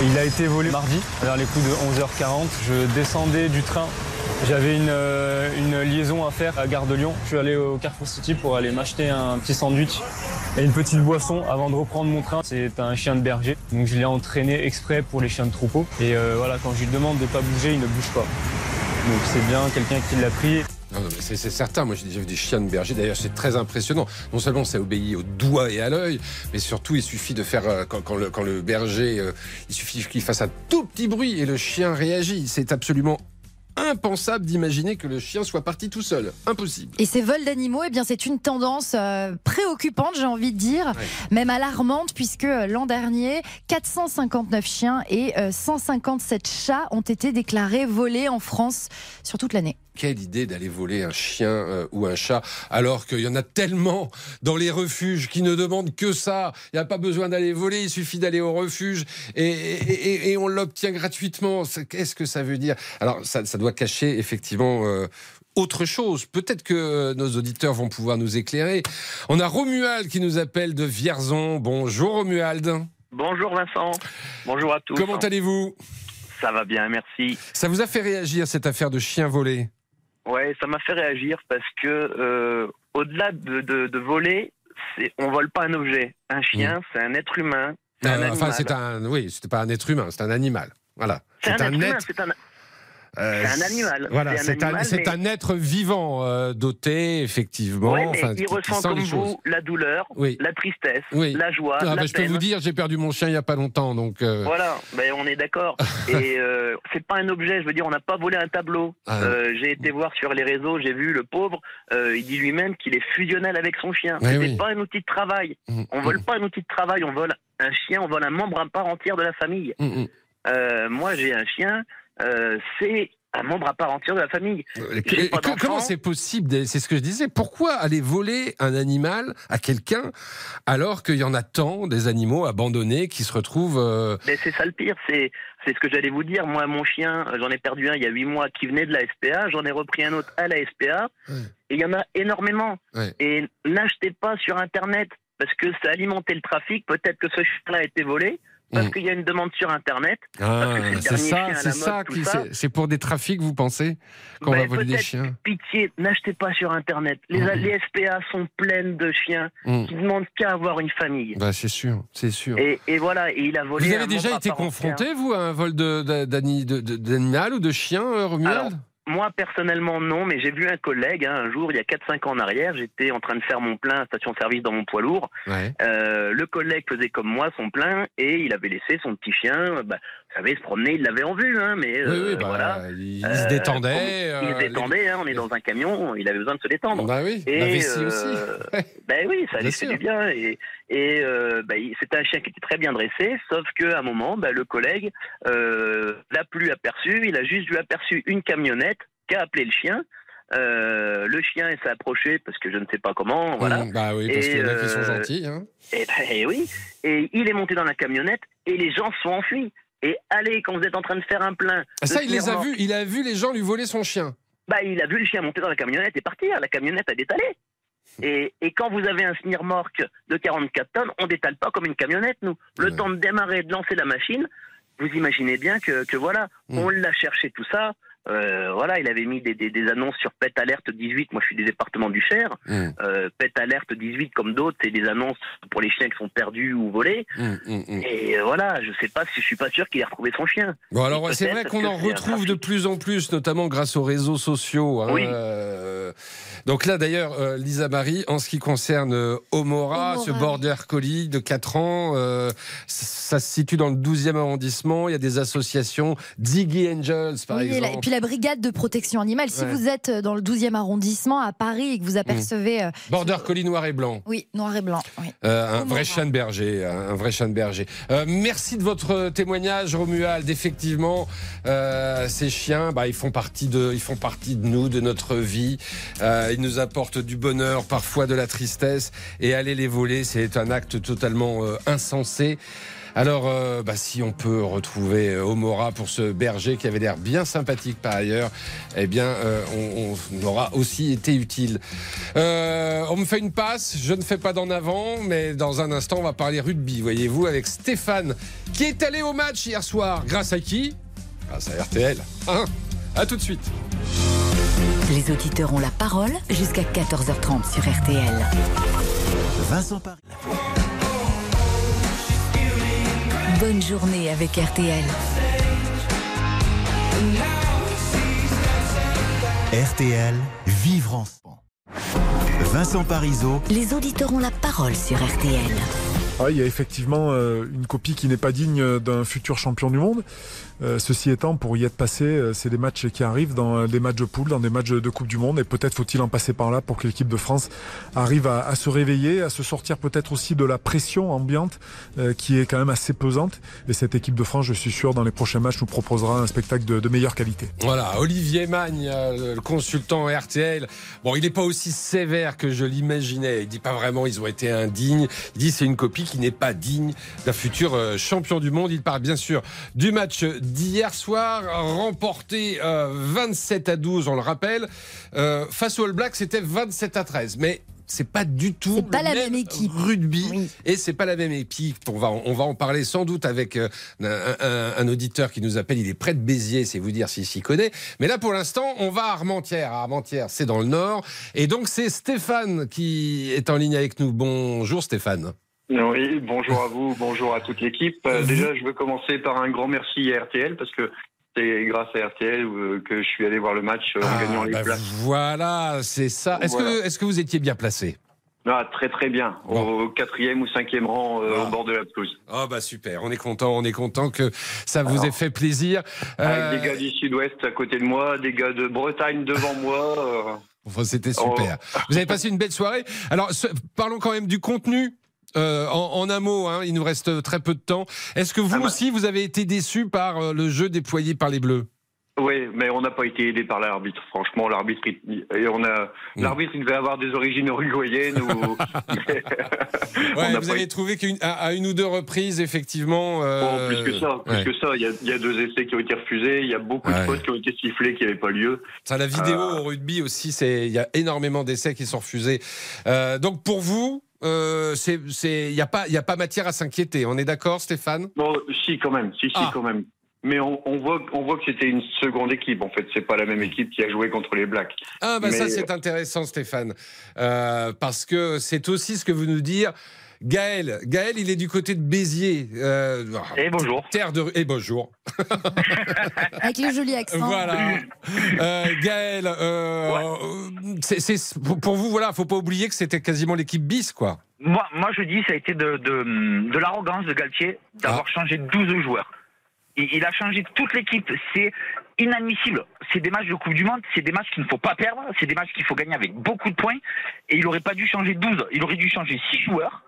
S25: Il a été volé mardi, vers les coups de 11h40. Je descendais du train. J'avais une liaison à faire à Gare de Lyon. Je suis allé au Carrefour City pour aller m'acheter un petit sandwich et une petite boisson avant de reprendre mon train. C'est un chien de berger, donc je l'ai entraîné exprès pour les chiens de troupeau. Et euh, voilà, quand je lui demande de pas bouger, il ne bouge pas. Donc c'est bien quelqu'un qui l'a pris.
S3: Non, non, mais c'est certain. Moi, j'ai déjà vu des chiens de berger. D'ailleurs, c'est très impressionnant. Non seulement ça obéit au doigt et à l'œil, mais surtout, il suffit de faire euh, quand, quand le, quand le berger, euh, il suffit qu'il fasse un tout petit bruit et le chien réagit. C'est absolument impensable d'imaginer que le chien soit parti tout seul. Impossible.
S8: Et ces vols d'animaux, eh bien, c'est une tendance euh, préoccupante, j'ai envie de dire, même alarmante, puisque euh, l'an dernier, 459 chiens et euh, 157 chats ont été déclarés volés en France sur toute l'année.
S3: Quelle idée d'aller voler un chien euh, ou un chat alors qu'il y en a tellement dans les refuges qui ne demandent que ça. Il n'y a pas besoin d'aller voler, il suffit d'aller au refuge et, et- et- et on l'obtient gratuitement. Qu'est-ce que ça veut dire? Alors ça, ça doit cacher effectivement euh, autre chose. Peut-être que euh, nos auditeurs vont pouvoir nous éclairer. On a Romuald qui nous appelle de Vierzon. Bonjour Romuald.
S26: Bonjour Vincent, bonjour à tous.
S3: Comment allez-vous?
S26: Ça va bien, merci.
S3: Ça vous a fait réagir cette affaire de chien volé
S26: Ouais, ça m'a fait réagir parce que euh, au-delà de, de, de voler, on vole pas un objet. Un chien, c'est un être humain. C'est un
S3: Euh, Enfin, c'est un. Oui, c'était pas un être humain, c'est un animal. Voilà.
S26: C'est un, être humain,
S3: être.
S26: C'est un.
S3: Euh,
S21: c'est un animal.
S3: Voilà, c'est un,
S21: mais-
S3: être vivant, euh, doté, effectivement.
S21: Ouais, mais
S3: enfin,
S21: il
S3: qui- qui
S21: ressent
S3: sent
S21: comme
S3: choses.
S21: vous la douleur,
S3: Oui.
S21: la tristesse,
S3: Oui.
S21: la joie,
S3: Ah,
S21: la
S3: bah, je peux vous dire, j'ai perdu mon chien il n'y a pas longtemps, donc. euh,
S21: Voilà, ben on est d'accord. [laughs] Et c'est pas un objet, je veux dire, on n'a pas volé un tableau.
S3: Ah.
S21: J'ai été voir sur les réseaux, j'ai vu le pauvre, il dit lui-même qu'il est fusionnel avec son chien.
S3: Oui,
S21: C'est
S3: oui.
S21: pas un outil de travail.
S3: Mm,
S21: On vole pas un outil de travail, on vole un chien, on vole un membre à part entière de la famille.
S3: mm, mm.
S21: Moi, j'ai un chien, euh, c'est un membre à part entière de la famille.
S3: Et que- comment c'est possible C'est ce que je disais. Pourquoi aller voler un animal à quelqu'un alors qu'il y en a tant des animaux abandonnés qui se retrouvent euh,
S21: Mais c'est ça le pire, c'est c'est ce que j'allais vous dire. Moi, mon chien, j'en ai perdu un il y a huit mois qui venait de la SPA, j'en ai repris un autre à la SPA, et il y en a énormément.
S3: Ouais.
S21: Et n'achetez pas sur Internet parce que ça a alimenté le trafic. Peut-être que ce chien-là a été volé parce
S3: Mm.
S21: qu'il y a une demande sur Internet.
S3: Ah,
S21: c'est
S3: ça, c'est ça, c'est- pour des trafics, vous pensez qu'on
S21: Ben,
S3: va voler des chiens
S21: Pitié, n'achetez pas sur Internet. Les,
S3: Mm.
S21: les SPA sont pleines de chiens
S3: Mm.
S21: qui demandent qu'à avoir une famille.
S3: Bah, c'est sûr, c'est sûr.
S21: Et, et voilà, et il a volé.
S3: Vous avez déjà été confronté, vous, à un vol de- de- d'ani- de- de- d'animal ou de chien, euh, Romuald?
S21: Moi personnellement non, mais j'ai vu un collègue hein, un jour, il y a 4-5 ans en arrière, j'étais en train de faire mon plein à station-service dans mon poids lourd.
S3: Ouais.
S21: Euh, le collègue faisait comme moi son plein et il avait laissé son petit chien, bah, vous savez, se promener, il l'avait en vue, hein, mais
S3: Oui,
S21: euh,
S3: oui, bah,
S21: voilà.
S3: il, il
S21: Euh,
S3: se détendait.
S21: Il
S3: euh,
S21: se détendait, hein, on est dans un camion, il avait besoin de se détendre.
S3: Bah oui,
S21: Et,
S3: la vessie
S21: euh,
S3: aussi. [laughs]
S21: ben oui, ça allait fait du bien. Et, et euh, c'était un chien qui était très bien dressé, sauf qu'à un moment, ben, le collègue euh, l'a plus aperçu. Il a juste vu aperçu une camionnette qui a appelé le chien. Euh, le chien s'est approché parce que je ne sais pas comment, voilà.
S3: Mmh, bah oui, parce
S21: Et,
S3: qu'il y en a qui sont
S21: euh,
S3: gentils. Hein.
S21: Et ben et oui. Et il est monté dans la camionnette et les gens se sont enfuis. Et allez, quand vous êtes en train de faire un plein.
S3: Ah, ça, il les a vus. Il a vu les gens lui voler son chien.
S21: bah, il a vu le chien monter dans la camionnette et partir. La camionnette a détalé. Et, et quand vous avez un semi-remorque de 44 tonnes, on détale pas comme une camionnette, nous. Le temps de démarrer, de lancer la machine, vous imaginez bien que, que voilà,
S3: Mm.
S21: on l'a cherché tout ça. Euh, voilà, il avait mis des, des- des annonces sur Pet Alerte 18. Moi, je suis des départements du Cher.
S3: Mm.
S21: Euh, Pet Alerte 18, comme d'autres, c'est des annonces pour les chiens qui sont perdus ou volés.
S3: Mmh, mmh, mmh.
S21: Et euh, voilà, je sais pas si je suis pas sûr qu'il ait retrouvé son chien.
S3: Bon alors c'est vrai qu'on en retrouve de plus en plus, notamment grâce aux réseaux sociaux. hein.
S21: Oui.
S3: Donc là d'ailleurs, euh, Lisa Marie, en ce qui concerne euh, Omora,
S8: Omora,
S3: ce border collie de 4 ans, euh, ça, ça se situe dans le 12e arrondissement. Il y a des associations, Ziggy Angels par
S8: Oui, et, la-
S3: exemple.
S8: et puis la brigade de protection animale. Si
S3: Ouais.
S8: vous êtes dans le 12e arrondissement à Paris et que vous apercevez. euh,
S3: Border collie noir et blanc.
S8: oui, noir et blanc. oui.
S3: Un vrai chien de berger, un vrai chien de berger. Merci de votre témoignage, Romuald. Effectivement, ces chiens, bah, ils font partie de, ils font partie de nous, de notre vie. Euh, ils nous apportent du bonheur, parfois de la tristesse. Et aller les voler, c'est un acte totalement euh, insensé. Alors, euh, bah, si on peut retrouver euh, Omora pour ce berger qui avait l'air bien sympathique par ailleurs, eh bien, on, aura aussi été utile. On me fait une passe, je ne fais pas d'en avant, mais dans un instant, on va parler rugby, voyez-vous, avec Stéphane, qui est allé au match hier soir. Grâce à qui? Grâce à RTL. Hein? À tout de suite.
S14: Les auditeurs ont la parole jusqu'à 14h30 sur RTL.
S1: Vincent Paris.
S14: Bonne journée avec RTL.
S1: RTL, vivre ensemble. Vincent Parisot.
S14: Les auditeurs ont la parole sur RTL.
S27: Ah, il y a effectivement euh, une copie qui n'est pas digne d'un futur champion du monde. Euh, ceci étant, pour y être passé, euh, c'est des matchs qui arrivent dans des matchs de poule, dans des matchs de Coupe du Monde, et peut-être faut-il en passer par là pour que l'équipe de France arrive à, se réveiller, à se sortir peut-être aussi de la pression ambiante euh, qui est quand même assez pesante. Et cette équipe de France, je suis sûr, dans les prochains matchs, nous proposera un spectacle de, meilleure qualité.
S3: Voilà, Olivier Magne, euh, le consultant RTL. Bon, il n'est pas aussi sévère que je l'imaginais. Il dit pas vraiment ils ont été indignes. Il dit c'est une copie qui n'est pas digne d'un futur euh, champion du monde. Il parle bien sûr du match d'hier soir, remporté euh, 27 à 12, on le rappelle. Euh, face au All Black, c'était 27 à 13. Mais c'est pas du tout
S8: pas
S3: le
S8: la même équipe.
S3: rugby et c'est pas la même équipe. On va, on va en parler sans doute avec euh, un, un- un auditeur qui nous appelle. Il est près de Béziers, c'est vous dire s'il s'y connaît. Mais là, pour l'instant, on va à Armentières. À Armentières, c'est dans le Nord. Et donc, c'est Stéphane qui est en ligne avec nous. Bonjour Stéphane.
S28: Oui, bonjour à vous, bonjour à toute l'équipe. Euh, déjà, je veux commencer par un grand merci à RTL parce que
S27: c'est grâce à RTL euh, que je suis allé voir le match euh, en gagnant les
S3: bah,
S27: places.
S3: Voilà, c'est ça. Est-ce
S27: Voilà.
S3: que, vous étiez bien placé?
S27: Ah, très très bien, au quatrième ou cinquième rang euh, au bord de la pelouse.
S3: Oh bah super, on est content, on est content que ça vous ait fait plaisir. Euh,
S27: Avec des gars du sud-ouest à côté de moi, des gars de Bretagne devant moi.
S3: Enfin, c'était super. Vous avez passé une belle soirée. Alors, ce- parlons quand même du contenu. Euh, en, en un mot, hein, il nous reste très peu de temps. Est-ce que vous aussi, vous avez été déçu par euh, le jeu déployé par les Bleus?
S27: Oui, mais on n'a pas été aidé par l'arbitre. Franchement, l'arbitre, on a,
S3: Mm.
S27: l'arbitre, il devait avoir des origines uruguayennes ou. [laughs] [laughs]
S3: Ouais,
S27: On n'a
S3: vous avez
S27: été-
S3: trouvé qu'à une ou deux reprises, effectivement. euh,
S27: Oh, plus que ça, plus
S3: ouais.
S27: que ça. Il y, a, il y a deux essais qui ont été refusés. Il y a beaucoup
S3: Ouais.
S27: de fautes qui ont été sifflées qui n'avaient pas lieu.
S3: Ça, la vidéo
S27: Euh,
S3: au rugby aussi, c'est il y a énormément d'essais qui sont refusés. Euh, donc pour vous, euh, c'est c'est il y a pas il a pas matière à s'inquiéter. On est d'accord, Stéphane?
S27: Bon, si quand même, si si
S3: Ah.
S27: quand même. Mais on, on voit, on voit que c'était une seconde équipe. En fait, c'est pas la même équipe qui a joué contre les Blacks.
S3: Ah bah ça
S27: Mais-
S3: c'est intéressant Stéphane Euh, parce que c'est aussi ce que vous nous dire. Gaël, Gaël, il est du côté de Béziers. Euh,
S26: et bonjour.
S3: Terre de et bonjour. [laughs]
S8: Avec le joli accent.
S3: Voilà. Euh, Gaël, euh, c'est- pour vous, voilà, faut pas oublier que c'était quasiment l'équipe bis, quoi.
S29: Moi, moi, je dis, ça a été de, de, de l'arrogance de Galtier d'avoir
S3: Ah.
S29: changé 12 joueurs. Il, il a changé toute l'équipe. C'est inadmissible. C'est des matchs de Coupe du Monde, c'est des matchs qu'il ne faut pas perdre, c'est des matchs qu'il faut gagner avec beaucoup de points. Et il n'aurait pas dû changer 12, il aurait dû changer 6 joueurs.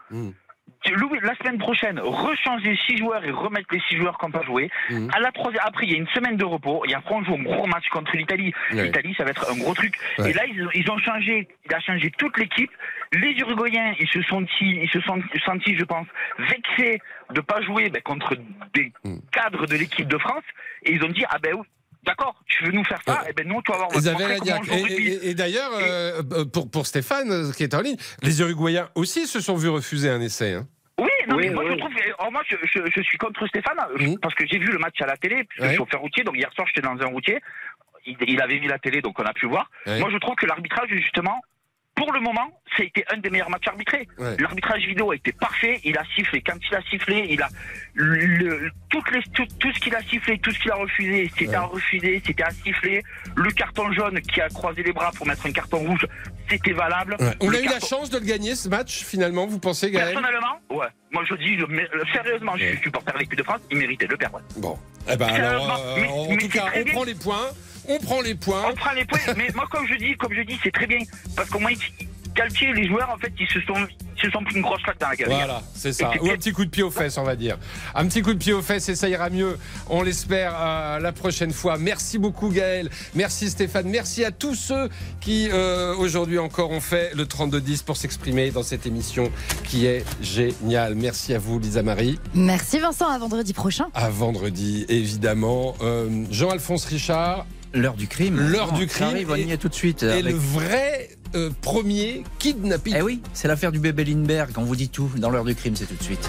S29: Louis, la semaine prochaine, rechanger 6 joueurs et remettre les 6 joueurs qui n'ont pas joué. À la troisième, après, il y a une semaine de repos. Il y a on joue un gros match contre l'Italie.
S30: Ouais.
S29: L'Italie, ça va être un gros truc.
S30: Ouais.
S29: Et là, ils, ils ont changé. Il a changé toute l'équipe. Les Uruguayens, ils se sont ils se sont sentis, je pense, vexés de pas jouer ben, contre des cadres de l'équipe de France. Et ils ont dit ah ben oui, d'accord, tu veux nous faire ça Eh ben non, tu vas voir. on va te
S3: Et, et- et d'ailleurs, euh, euh, pour, pour Stéphane, euh, qui est en ligne, les Uruguayens aussi se sont vus refuser un essai. hein.
S29: Oui, non,
S3: Oui,
S29: mais moi
S3: oui.
S29: je trouve. oh, moi, je, je- je suis contre Stéphane je- parce que j'ai vu le match à la télé. Puisque
S3: Ouais.
S29: je suis chauffeur routier, donc hier soir j'étais dans un routier. Il, il avait mis la télé, donc on a pu voir.
S3: Ouais.
S29: Moi, je trouve que l'arbitrage, justement, pour le moment, ça a été un des meilleurs matchs arbitrés.
S3: Ouais.
S29: L'arbitrage vidéo a été parfait. Il a sifflé. Quand il a sifflé, il a le, toutes les, tout, tout ce qu'il a sifflé, tout ce qu'il a refusé, c'était à refuser, c'était à siffler. Le carton jaune qui a croisé les bras pour mettre un carton rouge, c'était valable.
S3: Ouais. On
S29: Le
S3: a eu la chance de le gagner ce match finalement, vous pensez Gaël?
S29: Personnellement, ouais. Moi je dis, mais, euh, sérieusement, je suis supporter de l'équipe de France, il méritait de le perdre.
S3: Bon. Eh ben alors, euh,
S29: Mais-
S3: en
S29: mais
S3: tout cas, on
S29: bien.
S3: prend les points. On prend les points.
S29: On prend les points, mais moi comme je dis, comme je dis, c'est très bien. Parce qu'au moins, ils- Galtier, les joueurs, en fait, ils se sont, se sont pris une grosse claque dans la gueule.
S3: Voilà, c'est ça. Ou un petit coup de pied aux fesses, on va dire. Un petit coup de pied aux fesses et ça ira mieux. On l'espère euh, la prochaine fois. Merci beaucoup Gaël. Merci Stéphane. Merci à tous ceux qui euh, aujourd'hui encore ont fait le 32-10 pour s'exprimer dans cette émission qui est géniale. Merci à vous Lisa Marie.
S8: Merci Vincent, à vendredi prochain.
S3: À vendredi évidemment. Euh, Jean-Alphonse Richard.
S22: L'heure du crime.
S3: L'heure du crime.
S22: arrive, on y est tout de suite.
S3: Et
S22: avec-
S3: le vrai euh, premier kidnapping.
S22: Eh oui, c'est l'affaire du bébé Lindbergh. On vous dit tout dans l'heure du crime, c'est tout de suite.